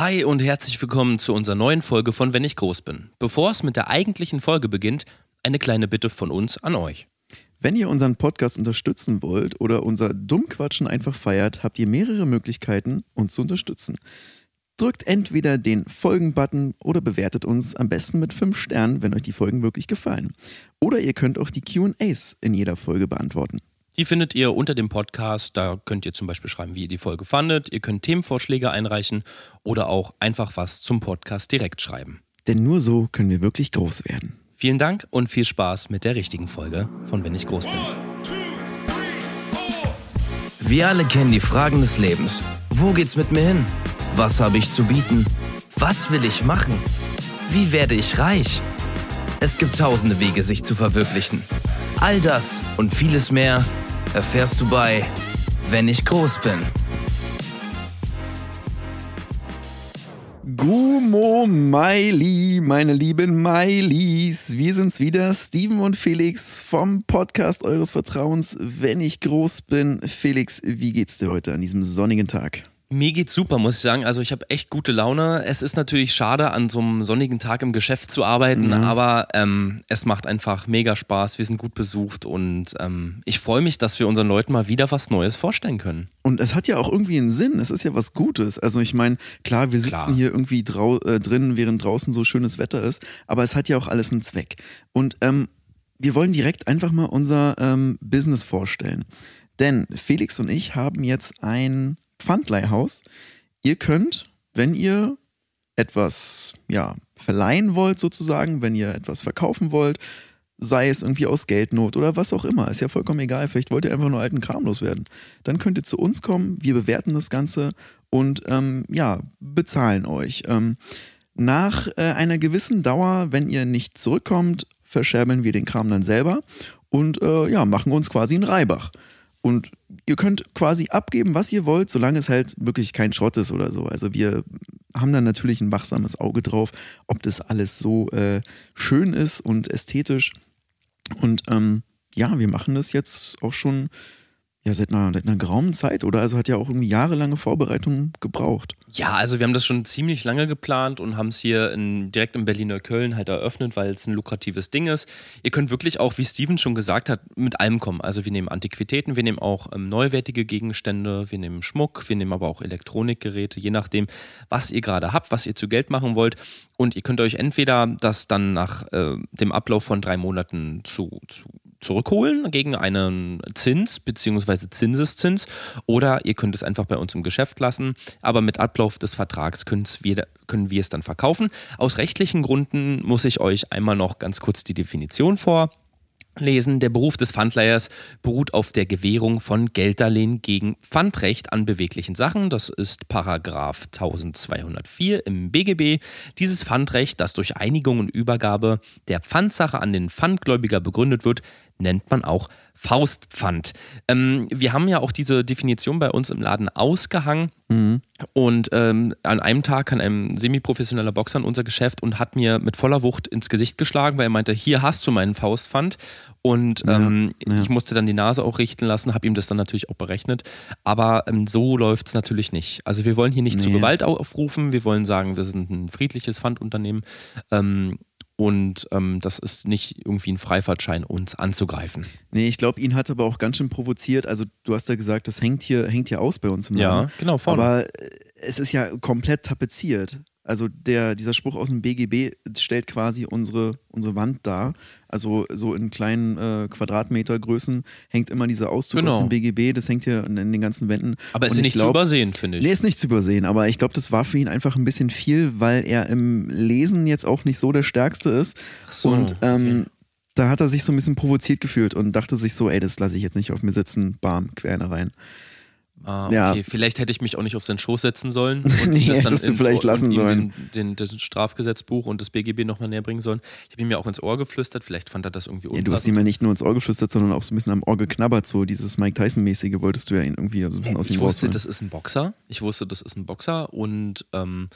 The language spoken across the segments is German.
Hi und herzlich willkommen zu unserer neuen Folge von Wenn ich groß bin. Bevor es mit der eigentlichen Folge beginnt, eine kleine Bitte von uns an euch. Wenn ihr unseren Podcast unterstützen wollt oder unser Dummquatschen einfach feiert, habt ihr mehrere Möglichkeiten, uns zu unterstützen. Drückt entweder den Folgen-Button oder bewertet uns am besten mit 5 Sternen, wenn euch die Folgen wirklich gefallen. Oder ihr könnt auch die QAs in jeder Folge beantworten. Die findet ihr unter dem Podcast. Da könnt ihr zum Beispiel schreiben, wie ihr die Folge fandet. Ihr könnt Themenvorschläge einreichen oder auch einfach was zum Podcast direkt schreiben. Denn nur so können wir wirklich groß werden. Vielen Dank und viel Spaß mit der richtigen Folge von Wenn ich groß bin. Wir alle kennen die Fragen des Lebens. Wo geht's mit mir hin? Was habe ich zu bieten? Was will ich machen? Wie werde ich reich? Es gibt tausende Wege, sich zu verwirklichen. All das und vieles mehr erfährst du bei Wenn ich groß bin. Gumo Miley, meine lieben Mileys. Wir sind's wieder, Steven und Felix vom Podcast eures Vertrauens, wenn ich groß bin. Felix, wie geht's dir heute an diesem sonnigen Tag? Mir geht's super, muss ich sagen. Also ich habe echt gute Laune. Es ist natürlich schade, an so einem sonnigen Tag im Geschäft zu arbeiten, Ja. aber ähm, es macht einfach mega Spaß. Wir sind gut besucht und ähm, ich freue mich, dass wir unseren Leuten mal wieder was Neues vorstellen können. Und es hat ja auch irgendwie einen Sinn. Es ist ja was Gutes. Also ich meine, klar, wir sitzen Klar. hier irgendwie äh, drin, während draußen so schönes Wetter ist, aber es hat ja auch alles einen Zweck. Und ähm, wir wollen direkt einfach mal unser ähm, Business vorstellen. Denn Felix und ich haben jetzt ein Pfandleihhaus. Ihr könnt, wenn ihr etwas ja, verleihen wollt, sozusagen, wenn ihr etwas verkaufen wollt, sei es irgendwie aus Geldnot oder was auch immer, ist ja vollkommen egal. Vielleicht wollt ihr einfach nur alten Kram loswerden. Dann könnt ihr zu uns kommen, wir bewerten das Ganze und ähm, ja, bezahlen euch. Ähm, nach äh, einer gewissen Dauer, wenn ihr nicht zurückkommt, verscherbeln wir den Kram dann selber und äh, ja, machen uns quasi einen Reibach. Und ihr könnt quasi abgeben, was ihr wollt, solange es halt wirklich kein Schrott ist oder so. Also wir haben dann natürlich ein wachsames Auge drauf, ob das alles so äh, schön ist und ästhetisch. Und ähm, ja, wir machen das jetzt auch schon ja, seit, einer, seit einer geraumen Zeit, oder? Also hat ja auch irgendwie jahrelange Vorbereitung gebraucht. Ja, also wir haben das schon ziemlich lange geplant und haben es hier in, direkt in Berliner Köln halt eröffnet, weil es ein lukratives Ding ist. Ihr könnt wirklich auch, wie Steven schon gesagt hat, mit allem kommen. Also wir nehmen Antiquitäten, wir nehmen auch ähm, neuwertige Gegenstände, wir nehmen Schmuck, wir nehmen aber auch Elektronikgeräte, je nachdem, was ihr gerade habt, was ihr zu Geld machen wollt. Und ihr könnt euch entweder das dann nach äh, dem Ablauf von drei Monaten zu, zu zurückholen gegen einen Zins bzw. Zinseszins oder ihr könnt es einfach bei uns im Geschäft lassen, aber mit Ablauf des Vertrags wir, können wir es dann verkaufen. Aus rechtlichen Gründen muss ich euch einmal noch ganz kurz die Definition vorlesen. Der Beruf des Pfandleihers beruht auf der Gewährung von Gelddarlehen gegen Pfandrecht an beweglichen Sachen. Das ist Paragraph 1204 im BGB. Dieses Pfandrecht, das durch Einigung und Übergabe der Pfandsache an den Pfandgläubiger begründet wird, nennt man auch Faustpfand. Ähm, wir haben ja auch diese Definition bei uns im Laden ausgehangen. Und ähm, an einem Tag kam ein semi-professioneller Boxer in unser Geschäft und hat mir mit voller Wucht ins Gesicht geschlagen, weil er meinte, hier hast du meinen Faustpfand. Und ähm, ja. ich musste dann die Nase auch richten lassen, habe ihm das dann natürlich auch berechnet. Aber ähm, so läuft es natürlich nicht. Also wir wollen hier nicht zu Nee. Gewalt aufrufen, wir wollen sagen, wir sind ein friedliches Pfandunternehmen. Und ähm, das ist nicht irgendwie ein Freifahrtschein, uns anzugreifen. Nee, ich glaube, ihn hat aber auch ganz schön provoziert. Also du hast ja gesagt, das hängt hier, hängt hier aus bei uns im Laden. Ja, genau, vorne. Aber äh, es ist ja komplett tapeziert. Also der, dieser Spruch aus dem BGB stellt quasi unsere, unsere Wand dar. Also so in kleinen äh, Quadratmetergrößen hängt immer dieser Auszug Genau. aus dem BGB. Das hängt hier in, in den ganzen Wänden. Aber ist nicht zu glaub- übersehen, finde ich. Nee, ist nicht zu übersehen, aber ich glaube, das war für ihn einfach ein bisschen viel, weil er im Lesen jetzt auch nicht so der Stärkste ist. Ach so, und ähm, okay. dann hat er sich so ein bisschen provoziert gefühlt und dachte sich so, ey, das lasse ich jetzt nicht auf mir sitzen, bam, quer rein. Ah, Ja. okay. Vielleicht hätte ich mich auch nicht auf seinen Schoß setzen sollen. Und Nee, das dann hättest du ins vielleicht Ohr- lassen sollen. Den, den, das Strafgesetzbuch und das BGB nochmal näher bringen sollen. Ich habe ihm ja auch ins Ohr geflüstert. Vielleicht fand er das irgendwie Ja, du hast unpassend. ihm ja nicht nur ins Ohr geflüstert, sondern auch so ein bisschen am Ohr geknabbert, so dieses Mike Tyson-mäßige wolltest du ja ihn irgendwie so ein bisschen aus ihm ich wusste, rausholen. das ist ein Boxer. Ich wusste, das ist ein Boxer und ähm,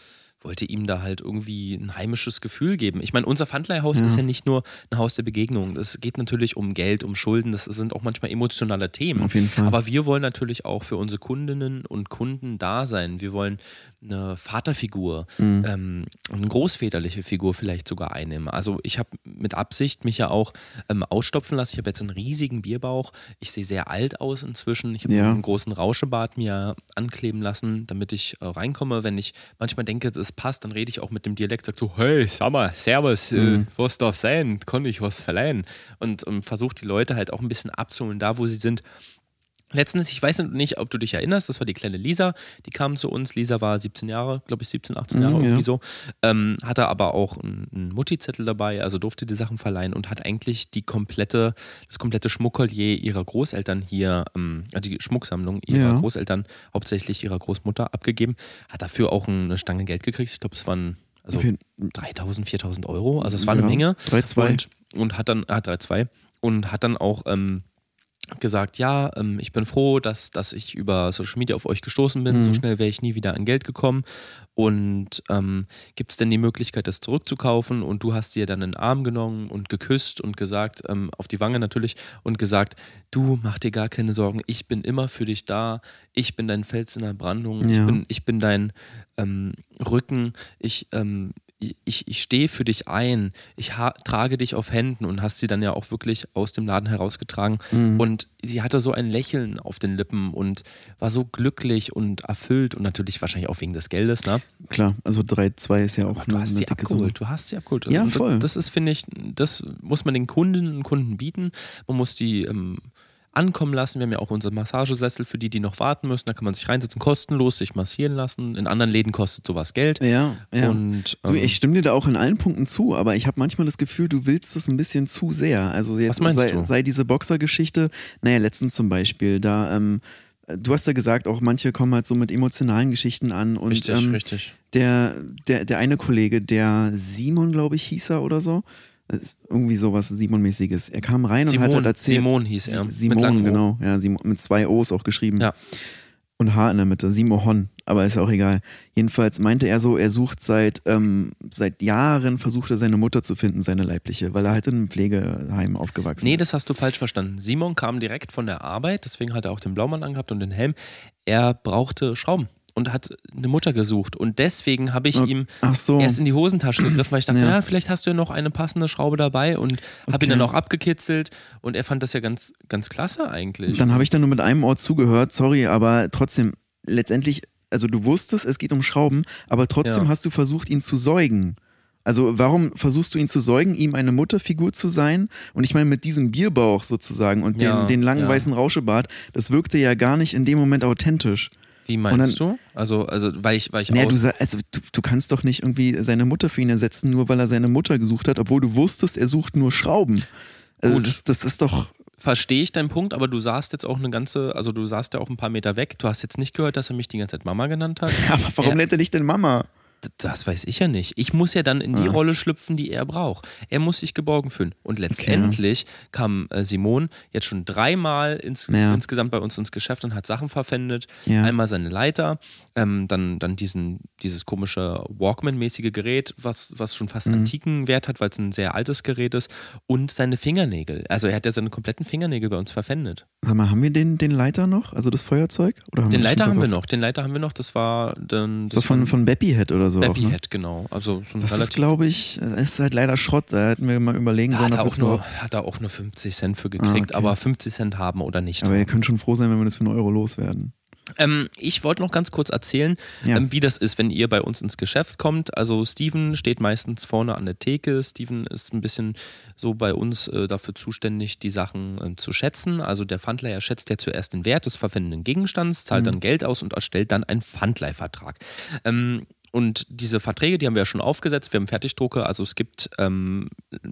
wollte ihm da halt irgendwie ein heimisches Gefühl geben. Ich meine, unser Pfandleihhaus ja. ist ja nicht nur ein Haus der Begegnung. Es geht natürlich um Geld, um Schulden. Das sind auch manchmal emotionale Themen. Auf jeden Fall. Aber wir wollen natürlich auch für unsere Kundinnen und Kunden da sein. Wir wollen eine Vaterfigur, mhm. ähm, eine großväterliche Figur vielleicht sogar einnehmen. Also ich habe mit Absicht mich ja auch ähm, ausstopfen lassen. Ich habe jetzt einen riesigen Bierbauch. Ich sehe sehr alt aus inzwischen. Ich habe ja. einen großen Rauschebart mir ankleben lassen, damit ich äh, reinkomme. Wenn ich manchmal denke, es passt, dann rede ich auch mit dem Dialekt, sage so, hey, mal, servus, äh, mhm. äh, was darf sein? Kann ich was verleihen? Und, und versuche die Leute halt auch ein bisschen abzuholen, da wo sie sind. Letztens, ich weiß nicht, ob du dich erinnerst, das war die kleine Lisa, die kam zu uns. Lisa war 17 Jahre, glaube ich, 17, 18 Jahre, mhm, irgendwie so. Ähm, hatte aber auch einen Mutti-Zettel dabei, also durfte die Sachen verleihen und hat eigentlich die komplette, das komplette Schmuckkollier ihrer Großeltern hier, ähm, also die Schmucksammlung ihrer ja. Großeltern, hauptsächlich ihrer Großmutter, abgegeben. Hat dafür auch eine Stange Geld gekriegt. Ich glaube, es waren also 3000, 4000 Euro. Also es war ja, eine Menge. 3,2. Und, und hat dann, ah, 3,2 und hat dann auch ähm, gesagt, ja, ähm, ich bin froh, dass, dass ich über Social Media auf euch gestoßen bin. Mhm. So schnell wäre ich nie wieder an Geld gekommen. Und ähm, gibt es denn die Möglichkeit, das zurückzukaufen? Und du hast dir dann in den Arm genommen und geküsst und gesagt, ähm, auf die Wange natürlich, und gesagt, du mach dir gar keine Sorgen, ich bin immer für dich da, ich bin dein Fels in der Brandung, ja. ich, bin, ich bin dein ähm, Rücken, ich, ähm, ich, ich stehe für dich ein, ich trage dich auf Händen und hast sie dann ja auch wirklich aus dem Laden herausgetragen. Mhm. Und sie hatte so ein Lächeln auf den Lippen und war so glücklich und erfüllt und natürlich wahrscheinlich auch wegen des Geldes, ne? Klar, also 3,2 ist ja auch Aber du hast sie abgeholt, du hast sie abgeholt. Ja, voll. Das, das ist, finde ich, das muss man den Kundinnen und Kunden bieten. Man muss die ähm, ankommen lassen. Wir haben ja auch unsere Massagesessel für die, die noch warten müssen. Da kann man sich reinsetzen, kostenlos sich massieren lassen. In anderen Läden kostet sowas Geld. Ja, ja. Und, ähm, du, ich stimme dir da auch in allen Punkten zu, aber ich habe manchmal das Gefühl, du willst das ein bisschen zu sehr. Also jetzt sei, sei diese Boxergeschichte, naja, letztens zum Beispiel, da ähm, du hast ja gesagt, auch manche kommen halt so mit emotionalen Geschichten an. Und, richtig, ähm, richtig. Der, der, der eine Kollege, der Simon, glaube ich, hieß er oder so, irgendwie sowas Simon-mäßiges. Er kam rein Simon, und hat halt erzählt. Simon hieß er. Simon, genau. Ja, Simon, mit zwei O's auch geschrieben. Ja. Und H in der Mitte. Simohon. Aber ist auch egal. Jedenfalls meinte er so, er sucht seit, ähm, seit Jahren, versucht er seine Mutter zu finden, seine leibliche, weil er halt in einem Pflegeheim aufgewachsen nee, ist. Nee, das hast du falsch verstanden. Simon kam direkt von der Arbeit, deswegen hat er auch den Blaumann angehabt und den Helm. Er brauchte Schrauben und hat eine Mutter gesucht. Und deswegen habe ich ihm so. erst in die Hosentasche gegriffen, weil ich dachte, ja. ja vielleicht hast du ja noch eine passende Schraube dabei und habe okay. ihn dann auch abgekitzelt. Und er fand das ja ganz, ganz klasse eigentlich. Dann habe ich da nur mit einem Ort zugehört, sorry, aber trotzdem, letztendlich, also du wusstest, es geht um Schrauben, aber trotzdem ja. hast du versucht, ihn zu säugen. Also warum versuchst du ihn zu säugen, ihm eine Mutterfigur zu sein? Und ich meine, mit diesem Bierbauch sozusagen und den, ja, den langen ja. weißen Rauschebart, das wirkte ja gar nicht in dem Moment authentisch. Wie meinst dann, du? Also, also weil ich, weil ich naja, du, also, du, du, kannst doch nicht irgendwie seine Mutter für ihn ersetzen, nur weil er seine Mutter gesucht hat, obwohl du wusstest, er sucht nur Schrauben. Also das, das, ist doch. Verstehe ich deinen Punkt, aber du saßt jetzt auch eine ganze, also du saßt ja auch ein paar Meter weg. Du hast jetzt nicht gehört, dass er mich die ganze Zeit Mama genannt hat. aber warum er, nennt er dich denn Mama? Das weiß ich ja nicht. Ich muss ja dann in die ah. Rolle schlüpfen, die er braucht. Er muss sich geborgen fühlen. Und letztendlich okay. kam äh, Simon jetzt schon dreimal ins, ja. insgesamt bei uns ins Geschäft und hat Sachen verpfändet. Ja. Einmal seine Leiter, ähm, dann, dann diesen, dieses komische Walkman-mäßige Gerät, was, was schon fast mhm. antiken Wert hat, weil es ein sehr altes Gerät ist, und seine Fingernägel. Also er hat ja seine kompletten Fingernägel bei uns verpfändet. Sag mal, haben wir den, den Leiter noch? Also das Feuerzeug? Oder haben den Leiter haben wir noch. Den Leiter haben wir noch. Das war dann. Das so von, von Beppy Head oder so. Beppy Head, ne? genau. Also so das ist, glaube ich, ist halt leider Schrott. Da hätten wir mal überlegen sollen. Hat, er auch nur, hat er auch nur 50 Cent für gekriegt, ah, okay. aber 50 Cent haben oder nicht. Aber ihr könnt schon froh sein, wenn wir das für einen Euro loswerden. Ähm, ich wollte noch ganz kurz erzählen, ja. ähm, wie das ist, wenn ihr bei uns ins Geschäft kommt. Also Steven steht meistens vorne an der Theke. Steven ist ein bisschen so bei uns äh, dafür zuständig, die Sachen äh, zu schätzen. Also der Pfandleiher schätzt ja zuerst den Wert des verwendeten Gegenstands, zahlt mhm. dann Geld aus und erstellt dann einen Pfandleihvertrag. Und diese Verträge, die haben wir ja schon aufgesetzt. Wir haben Fertigdrucke. Also es gibt ähm,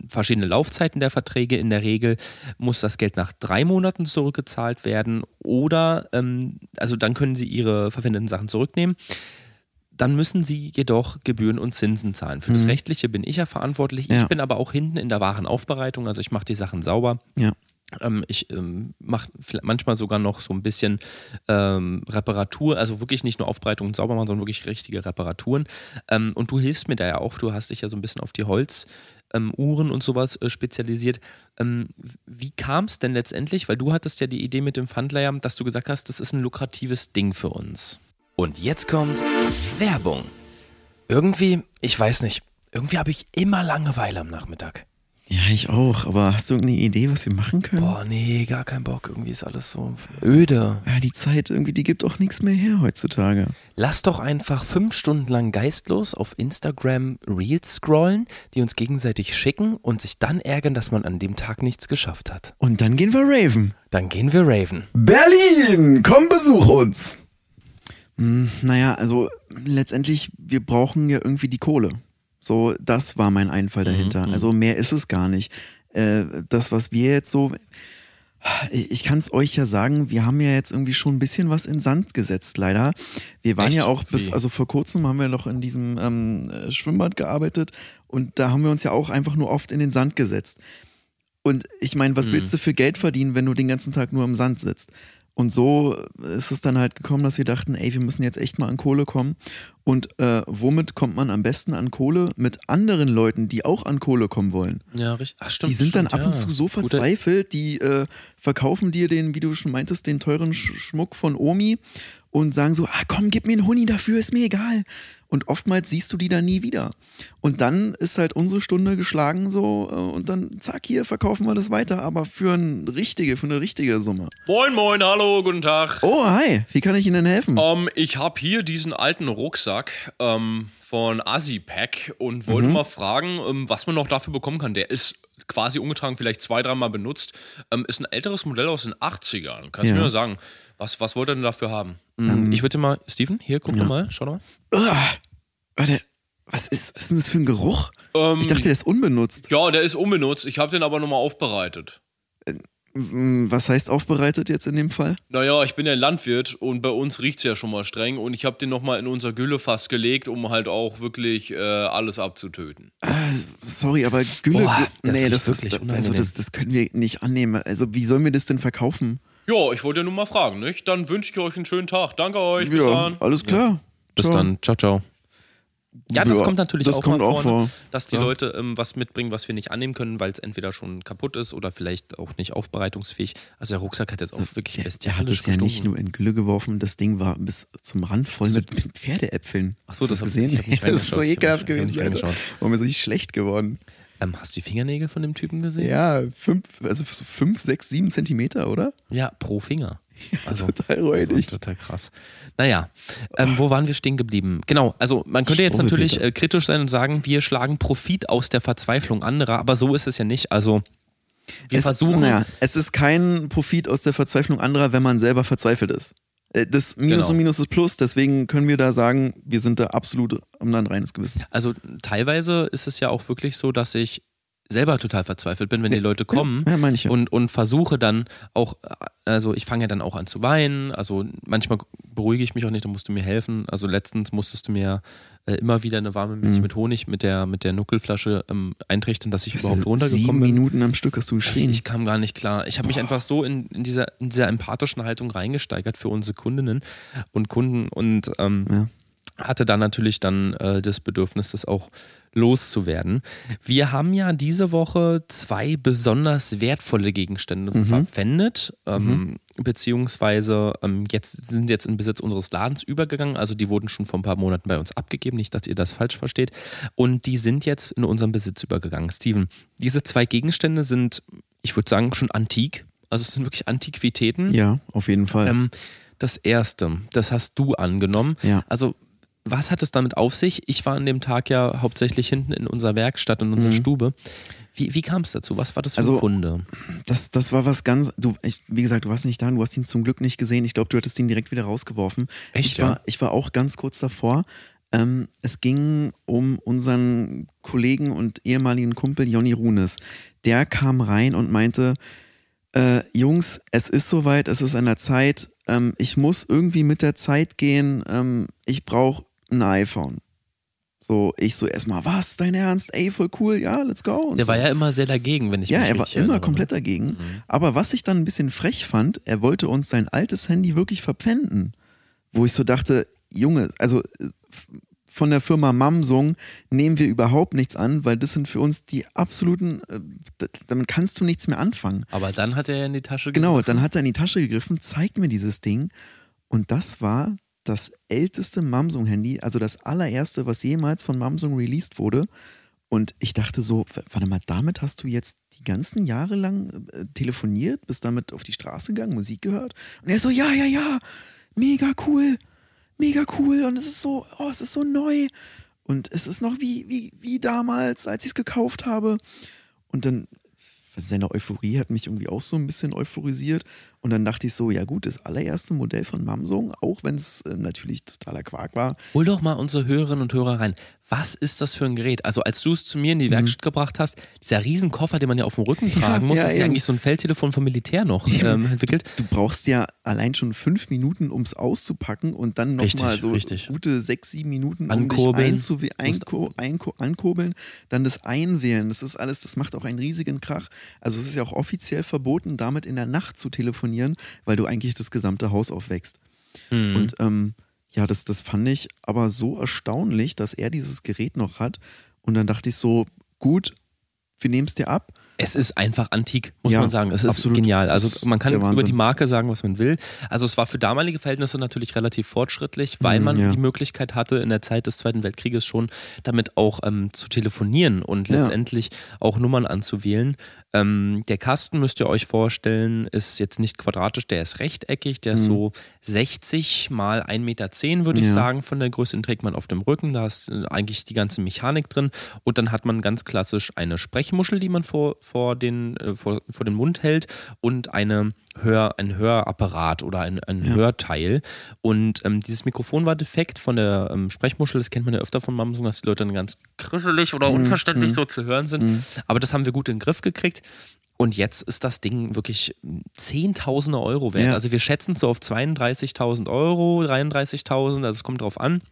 verschiedene Laufzeiten der Verträge. In der Regel muss das Geld nach drei Monaten zurückgezahlt werden. Oder, ähm, also dann können Sie Ihre verwendeten Sachen zurücknehmen. Dann müssen Sie jedoch Gebühren und Zinsen zahlen. Für mhm. das Rechtliche bin ich ja verantwortlich. Ja. Ich bin aber auch hinten in der Warenaufbereitung. Also ich mache die Sachen sauber. Ja ich ähm, mache manchmal sogar noch so ein bisschen ähm, Reparatur, also wirklich nicht nur Aufbereitung und sauber machen, sondern wirklich richtige Reparaturen. Ähm, und du hilfst mir da ja auch, du hast dich ja so ein bisschen auf die Holzuhren ähm, und sowas äh, spezialisiert. Ähm, wie kam es denn letztendlich, weil du hattest ja die Idee mit dem Fundlayer, dass du gesagt hast, das ist ein lukratives Ding für uns. Und jetzt kommt Werbung. Irgendwie, ich weiß nicht, irgendwie habe ich immer Langeweile am Nachmittag. Ja, ich auch. Aber hast du irgendeine Idee, was wir machen können? Boah, nee, gar kein Bock. Irgendwie ist alles so öde. Ja, die Zeit irgendwie, die gibt auch nichts mehr her heutzutage. Lass doch einfach fünf Stunden lang geistlos auf Instagram Reels scrollen, die uns gegenseitig schicken und sich dann ärgern, dass man an dem Tag nichts geschafft hat. Und dann gehen wir Raven. Dann gehen wir Raven. Berlin, komm besuch uns. Hm, naja, also letztendlich, wir brauchen ja irgendwie die Kohle. So, das war mein Einfall dahinter. Mhm, also mehr ist es gar nicht. Äh, das, was wir jetzt so. Ich, kann es euch ja sagen, wir haben ja jetzt irgendwie schon ein bisschen was in Sand gesetzt, leider. Wir waren Echt? ja auch bis, also vor kurzem haben wir noch in diesem ähm, äh, Schwimmbad gearbeitet und da haben wir uns ja auch einfach nur oft in den Sand gesetzt. Und ich meine, was Mhm. willst du für Geld verdienen, wenn du den ganzen Tag nur im Sand sitzt? Und so ist es dann halt gekommen, dass wir dachten, ey, wir müssen jetzt echt mal an Kohle kommen. Und äh, womit kommt man am besten an Kohle? Mit anderen Leuten, die auch an Kohle kommen wollen. Ja, richtig. Ach, stimmt. die sind dann stimmt, ab und ja. zu so verzweifelt, die äh, verkaufen dir den, wie du schon meintest, den teuren Sch Schmuck von Omi und sagen so, ah komm, gib mir einen Huni dafür, ist mir egal. Und oftmals siehst du die dann nie wieder. Und dann ist halt unsere Stunde geschlagen so äh, und dann zack, hier verkaufen wir das weiter, aber für eine richtige, für eine richtige Summe. Moin, moin, hallo, guten Tag. Oh, hi, wie kann ich Ihnen denn helfen? Ähm, ich habe hier diesen alten Rucksack ähm, von Asipack und wollte mal fragen, ähm, was man noch dafür bekommen kann. Der ist quasi ungetragen, vielleicht zwei, dreimal benutzt. Ist ein älteres Modell aus den 80ern. Kannst du Ja. mir mal sagen, was, was wollt ihr denn dafür haben? Ähm, ich würde mal, Steven, hier, guck doch mal, schau doch mal. Uah, warte, was ist, was ist denn das für ein Geruch? Ähm, Ich dachte, der ist unbenutzt. ja, der ist unbenutzt. Ich habe den aber nochmal aufbereitet. Hm, Was heißt aufbereitet jetzt in dem Fall? Naja, ich bin ja Landwirt und bei uns riecht es ja schon mal streng und ich habe den nochmal in unser Güllefass gelegt, um halt auch wirklich äh, alles abzutöten. Sorry, aber Gülle. Boah, das nee, das wirklich ist, also unangenehm. das, das können wir nicht annehmen. Also wie sollen wir das denn verkaufen? Ja, ich wollte ja nur mal fragen, nicht? Dann wünsche ich euch einen schönen Tag. Danke euch. Bis ja, dann. alles klar. Bis Ciao. dann. Ciao, ciao. Ja, das Ja, kommt natürlich das auch kommt mal auch vor, ne? vor. dass die Ja. Leute ähm, was mitbringen, was wir nicht annehmen können, weil es entweder schon kaputt ist oder vielleicht auch nicht aufbereitungsfähig. Also der Rucksack hat jetzt auch wirklich Der, bestialisch der hat es ja nicht nur in Gülle geworfen, das Ding war bis zum Rand voll mit, mit Pferdeäpfeln. Ach so, Hast das ich- gesehen? ich nicht das ist so. Ich ekelhaft nicht- ich gewesen. nicht Alter. reingeschaut. War mir so richtig schlecht geworden. Ähm, hast du die Fingernägel von dem Typen gesehen? Ja, fünf, also so fünf, sechs, sieben Zentimeter, oder? Ja, pro Finger. Also, Total also räudig. total krass. Naja, ähm, wo waren wir stehen geblieben? Genau, also man könnte jetzt natürlich äh, kritisch sein und sagen, wir schlagen Profit aus der Verzweiflung anderer, aber so ist es ja nicht. Also wir es, versuchen. Naja, es ist kein Profit aus der Verzweiflung anderer, wenn man selber verzweifelt ist. Äh, Das Minus Genau. und Minus ist Plus, deswegen können wir da sagen, wir sind da absolut um ein reines Gewissen. Also teilweise ist es ja auch wirklich so, dass ich selber total verzweifelt bin, wenn die Leute kommen Ja, ich ja. und, und versuche dann auch, also ich fange ja dann auch an zu weinen, also manchmal beruhige ich mich auch nicht, dann musst du mir helfen. Also letztens musstest du mir äh, immer wieder eine warme Milch Mhm. mit Honig mit der, mit der Nuckelflasche ähm, eintrichtern, dass ich Das überhaupt runtergekommen Sieben bin. Minuten am Stück hast du geschrien. Ich kam gar nicht klar. Ich habe mich einfach so in, in, dieser, in dieser empathischen Haltung reingesteigert für unsere Kundinnen und Kunden und ähm, Ja. hatte dann natürlich dann äh, das Bedürfnis, das auch loszuwerden. Wir haben ja diese Woche zwei besonders wertvolle Gegenstände Mhm. verwendet, ähm, beziehungsweise ähm, jetzt sind jetzt in Besitz unseres Ladens übergegangen. Also die wurden schon vor ein paar Monaten bei uns abgegeben, nicht, dass ihr das falsch versteht. Und die sind jetzt in unseren Besitz übergegangen. Steven, diese zwei Gegenstände sind, ich würde sagen, schon antik. Also es sind wirklich Antiquitäten. ja, auf jeden Fall. Ähm, das erste, das hast du angenommen. Ja. Also, was hat es damit auf sich? Ich war an dem Tag ja hauptsächlich hinten in unserer Werkstatt, in unserer Stube. Wie, wie kam es dazu? Was war das für ein Mhm. Also, Kunde? Das, das war was ganz. Du, ich, wie gesagt, du warst nicht da, du hast ihn zum Glück nicht gesehen. Ich glaube, du hättest ihn direkt wieder rausgeworfen. Echt, ich ja? war, ich war auch ganz kurz davor. Ähm, es ging um unseren Kollegen und ehemaligen Kumpel Jonny Runes. Der kam rein und meinte: äh, Jungs, es ist soweit, es ist an der Zeit. Ähm, ich muss irgendwie mit der Zeit gehen. Ähm, ich brauche ein iPhone. So, ich so erstmal, was, dein Ernst? Ey, voll cool, ja, let's go. Und Der so. war ja immer sehr dagegen, wenn ich Ja, mich er war immer erinnere. komplett dagegen. Mhm. Aber was ich dann ein bisschen frech fand, er wollte uns sein altes Handy wirklich verpfänden. Wo ich so dachte, Junge, also von der Firma Mamsung nehmen wir überhaupt nichts an, weil das sind für uns die absoluten, äh, damit kannst du nichts mehr anfangen. Aber dann hat er ja in die Tasche Genau, gegriffen. dann hat er in die Tasche gegriffen, zeigt mir dieses Ding und das war das älteste Mamsung-Handy, also das allererste, was jemals von Mamsung released wurde. Und ich dachte so, warte mal, damit hast du jetzt die ganzen Jahre lang äh, telefoniert, bist damit auf die Straße gegangen, Musik gehört? Und er so, ja, ja, ja, mega cool, mega cool und es ist so, oh, es ist so neu und es ist noch wie, wie, wie damals, als ich es gekauft habe. Und dann, seine Euphorie hat mich irgendwie auch so ein bisschen euphorisiert. Und dann dachte ich so, ja gut, das allererste Modell von Mamsung, auch wenn es äh, natürlich totaler Quark war. Hol doch mal unsere Hörerinnen und Hörer rein. Was ist das für ein Gerät? Also als du es zu mir in die Werkstatt gebracht hast, dieser Riesenkoffer, den man ja auf dem Rücken tragen muss, Mhm. ja, ist ja eigentlich so ein Feldtelefon vom Militär noch ähm, entwickelt. Du brauchst ja allein schon fünf Minuten, um es auszupacken und dann nochmal so richtig. gute sechs, sieben Minuten, um Ankurbeln. dich einko einko ankurbeln, dann das Einwählen. Das ist alles, das macht auch einen riesigen Krach. Also es ist ja auch offiziell verboten, damit in der Nacht zu telefonieren, weil du eigentlich das gesamte Haus aufwächst. Mhm. Und ähm, ja, das, das fand ich aber so erstaunlich, dass er dieses Gerät noch hat. Und dann dachte ich so, gut, wir nehmen es dir ab. Es ist einfach antik, muss Ja, man sagen. Es ist genial. Also man kann über die Marke sagen, was man will. Also es war für damalige Verhältnisse natürlich relativ fortschrittlich, weil Mhm, man ja. die Möglichkeit hatte, in der Zeit des Zweiten Weltkrieges schon damit auch ähm, zu telefonieren und Ja. letztendlich auch Nummern anzuwählen. Ähm, der Kasten, müsst ihr euch vorstellen, ist jetzt nicht quadratisch, der ist rechteckig, der ist so 60 mal 1,10 Meter, würde ich Mhm. Sagen, von der Größe. Den trägt man auf dem Rücken, da ist äh, eigentlich die ganze Mechanik drin. Und dann hat man ganz klassisch eine Sprechmuschel, die man vor, vor, den, äh, vor, vor den Mund hält und eine Hör, ein Hörapparat oder ein, ein Ja. Hörteil. Und ähm, dieses Mikrofon war defekt von der ähm, Sprechmuschel. Das kennt man ja öfter von Mamsung, dass die Leute dann ganz krisselig oder unverständlich so zu hören sind. Aber das haben wir gut in den Griff gekriegt. Und jetzt ist das Ding wirklich Zehntausende Euro wert. Ja. Also wir schätzen es so auf 32.000 Euro, 33.000, also es kommt drauf an.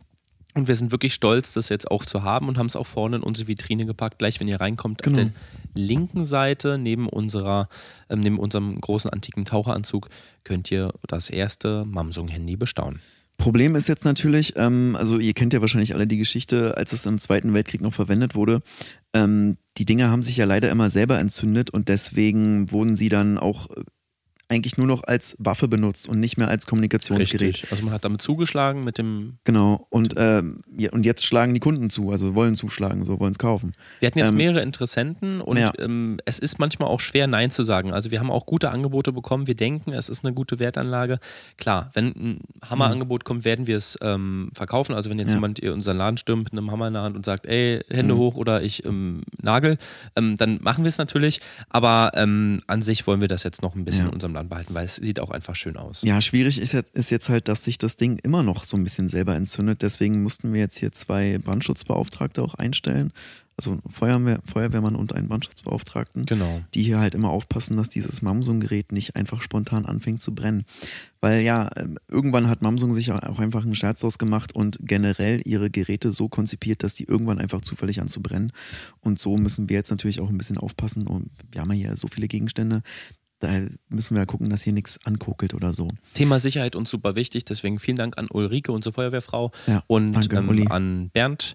Und wir sind wirklich stolz, das jetzt auch zu haben und haben es auch vorne in unsere Vitrine gepackt. Gleich, wenn ihr reinkommt, Genau. auf der linken Seite neben unserer, ähm, neben unserem großen antiken Taucheranzug könnt ihr das erste Mamsung-Handy bestaunen. Problem ist jetzt natürlich, ähm, also ihr kennt ja wahrscheinlich alle die Geschichte, als es im Zweiten Weltkrieg noch verwendet wurde. Ähm, die Dinger haben sich ja leider immer selber entzündet und deswegen wurden sie dann auch äh, eigentlich nur noch als Waffe benutzt und nicht mehr als Kommunikationsgerät. Also man hat damit zugeschlagen mit dem. Genau. Und, ähm, ja, und jetzt schlagen die Kunden zu, also wollen zuschlagen, so wollen es kaufen. Wir hatten jetzt Ähm, mehrere Interessenten und ja. ähm, es ist manchmal auch schwer, Nein zu sagen. Also wir haben auch gute Angebote bekommen. Wir denken, es ist eine gute Wertanlage. Klar, wenn ein Hammerangebot kommt, werden wir es ähm, verkaufen. Also wenn jetzt Ja. jemand in unseren Laden stürmt mit einem Hammer in der Hand und sagt, ey, Hände hoch oder ich ähm, nagel, ähm, dann machen wir es natürlich. Aber ähm, an sich wollen wir das jetzt noch ein bisschen in unserem Land behalten, weil es sieht auch einfach schön aus. Ja, schwierig ist jetzt, ist jetzt halt, dass sich das Ding immer noch so ein bisschen selber entzündet. Deswegen mussten wir jetzt hier zwei Brandschutzbeauftragte auch einstellen. Also Feuerwehr, Feuerwehrmann und einen Brandschutzbeauftragten. Genau. die hier halt immer aufpassen, dass dieses Mamsung-Gerät nicht einfach spontan anfängt zu brennen. Weil ja, ähm, irgendwann hat Mamsung sich auch einfach einen Scherz draus gemacht und generell ihre Geräte so konzipiert, dass die irgendwann einfach zufällig anzubrennen. Und so müssen wir jetzt natürlich auch ein bisschen aufpassen. Und wir haben ja hier so viele Gegenstände. Da müssen wir ja gucken, dass hier nichts ankokelt oder so. Thema Sicherheit uns super wichtig, deswegen vielen Dank an Ulrike, unsere Feuerwehrfrau, Ja, und danke, ähm, an Bernd,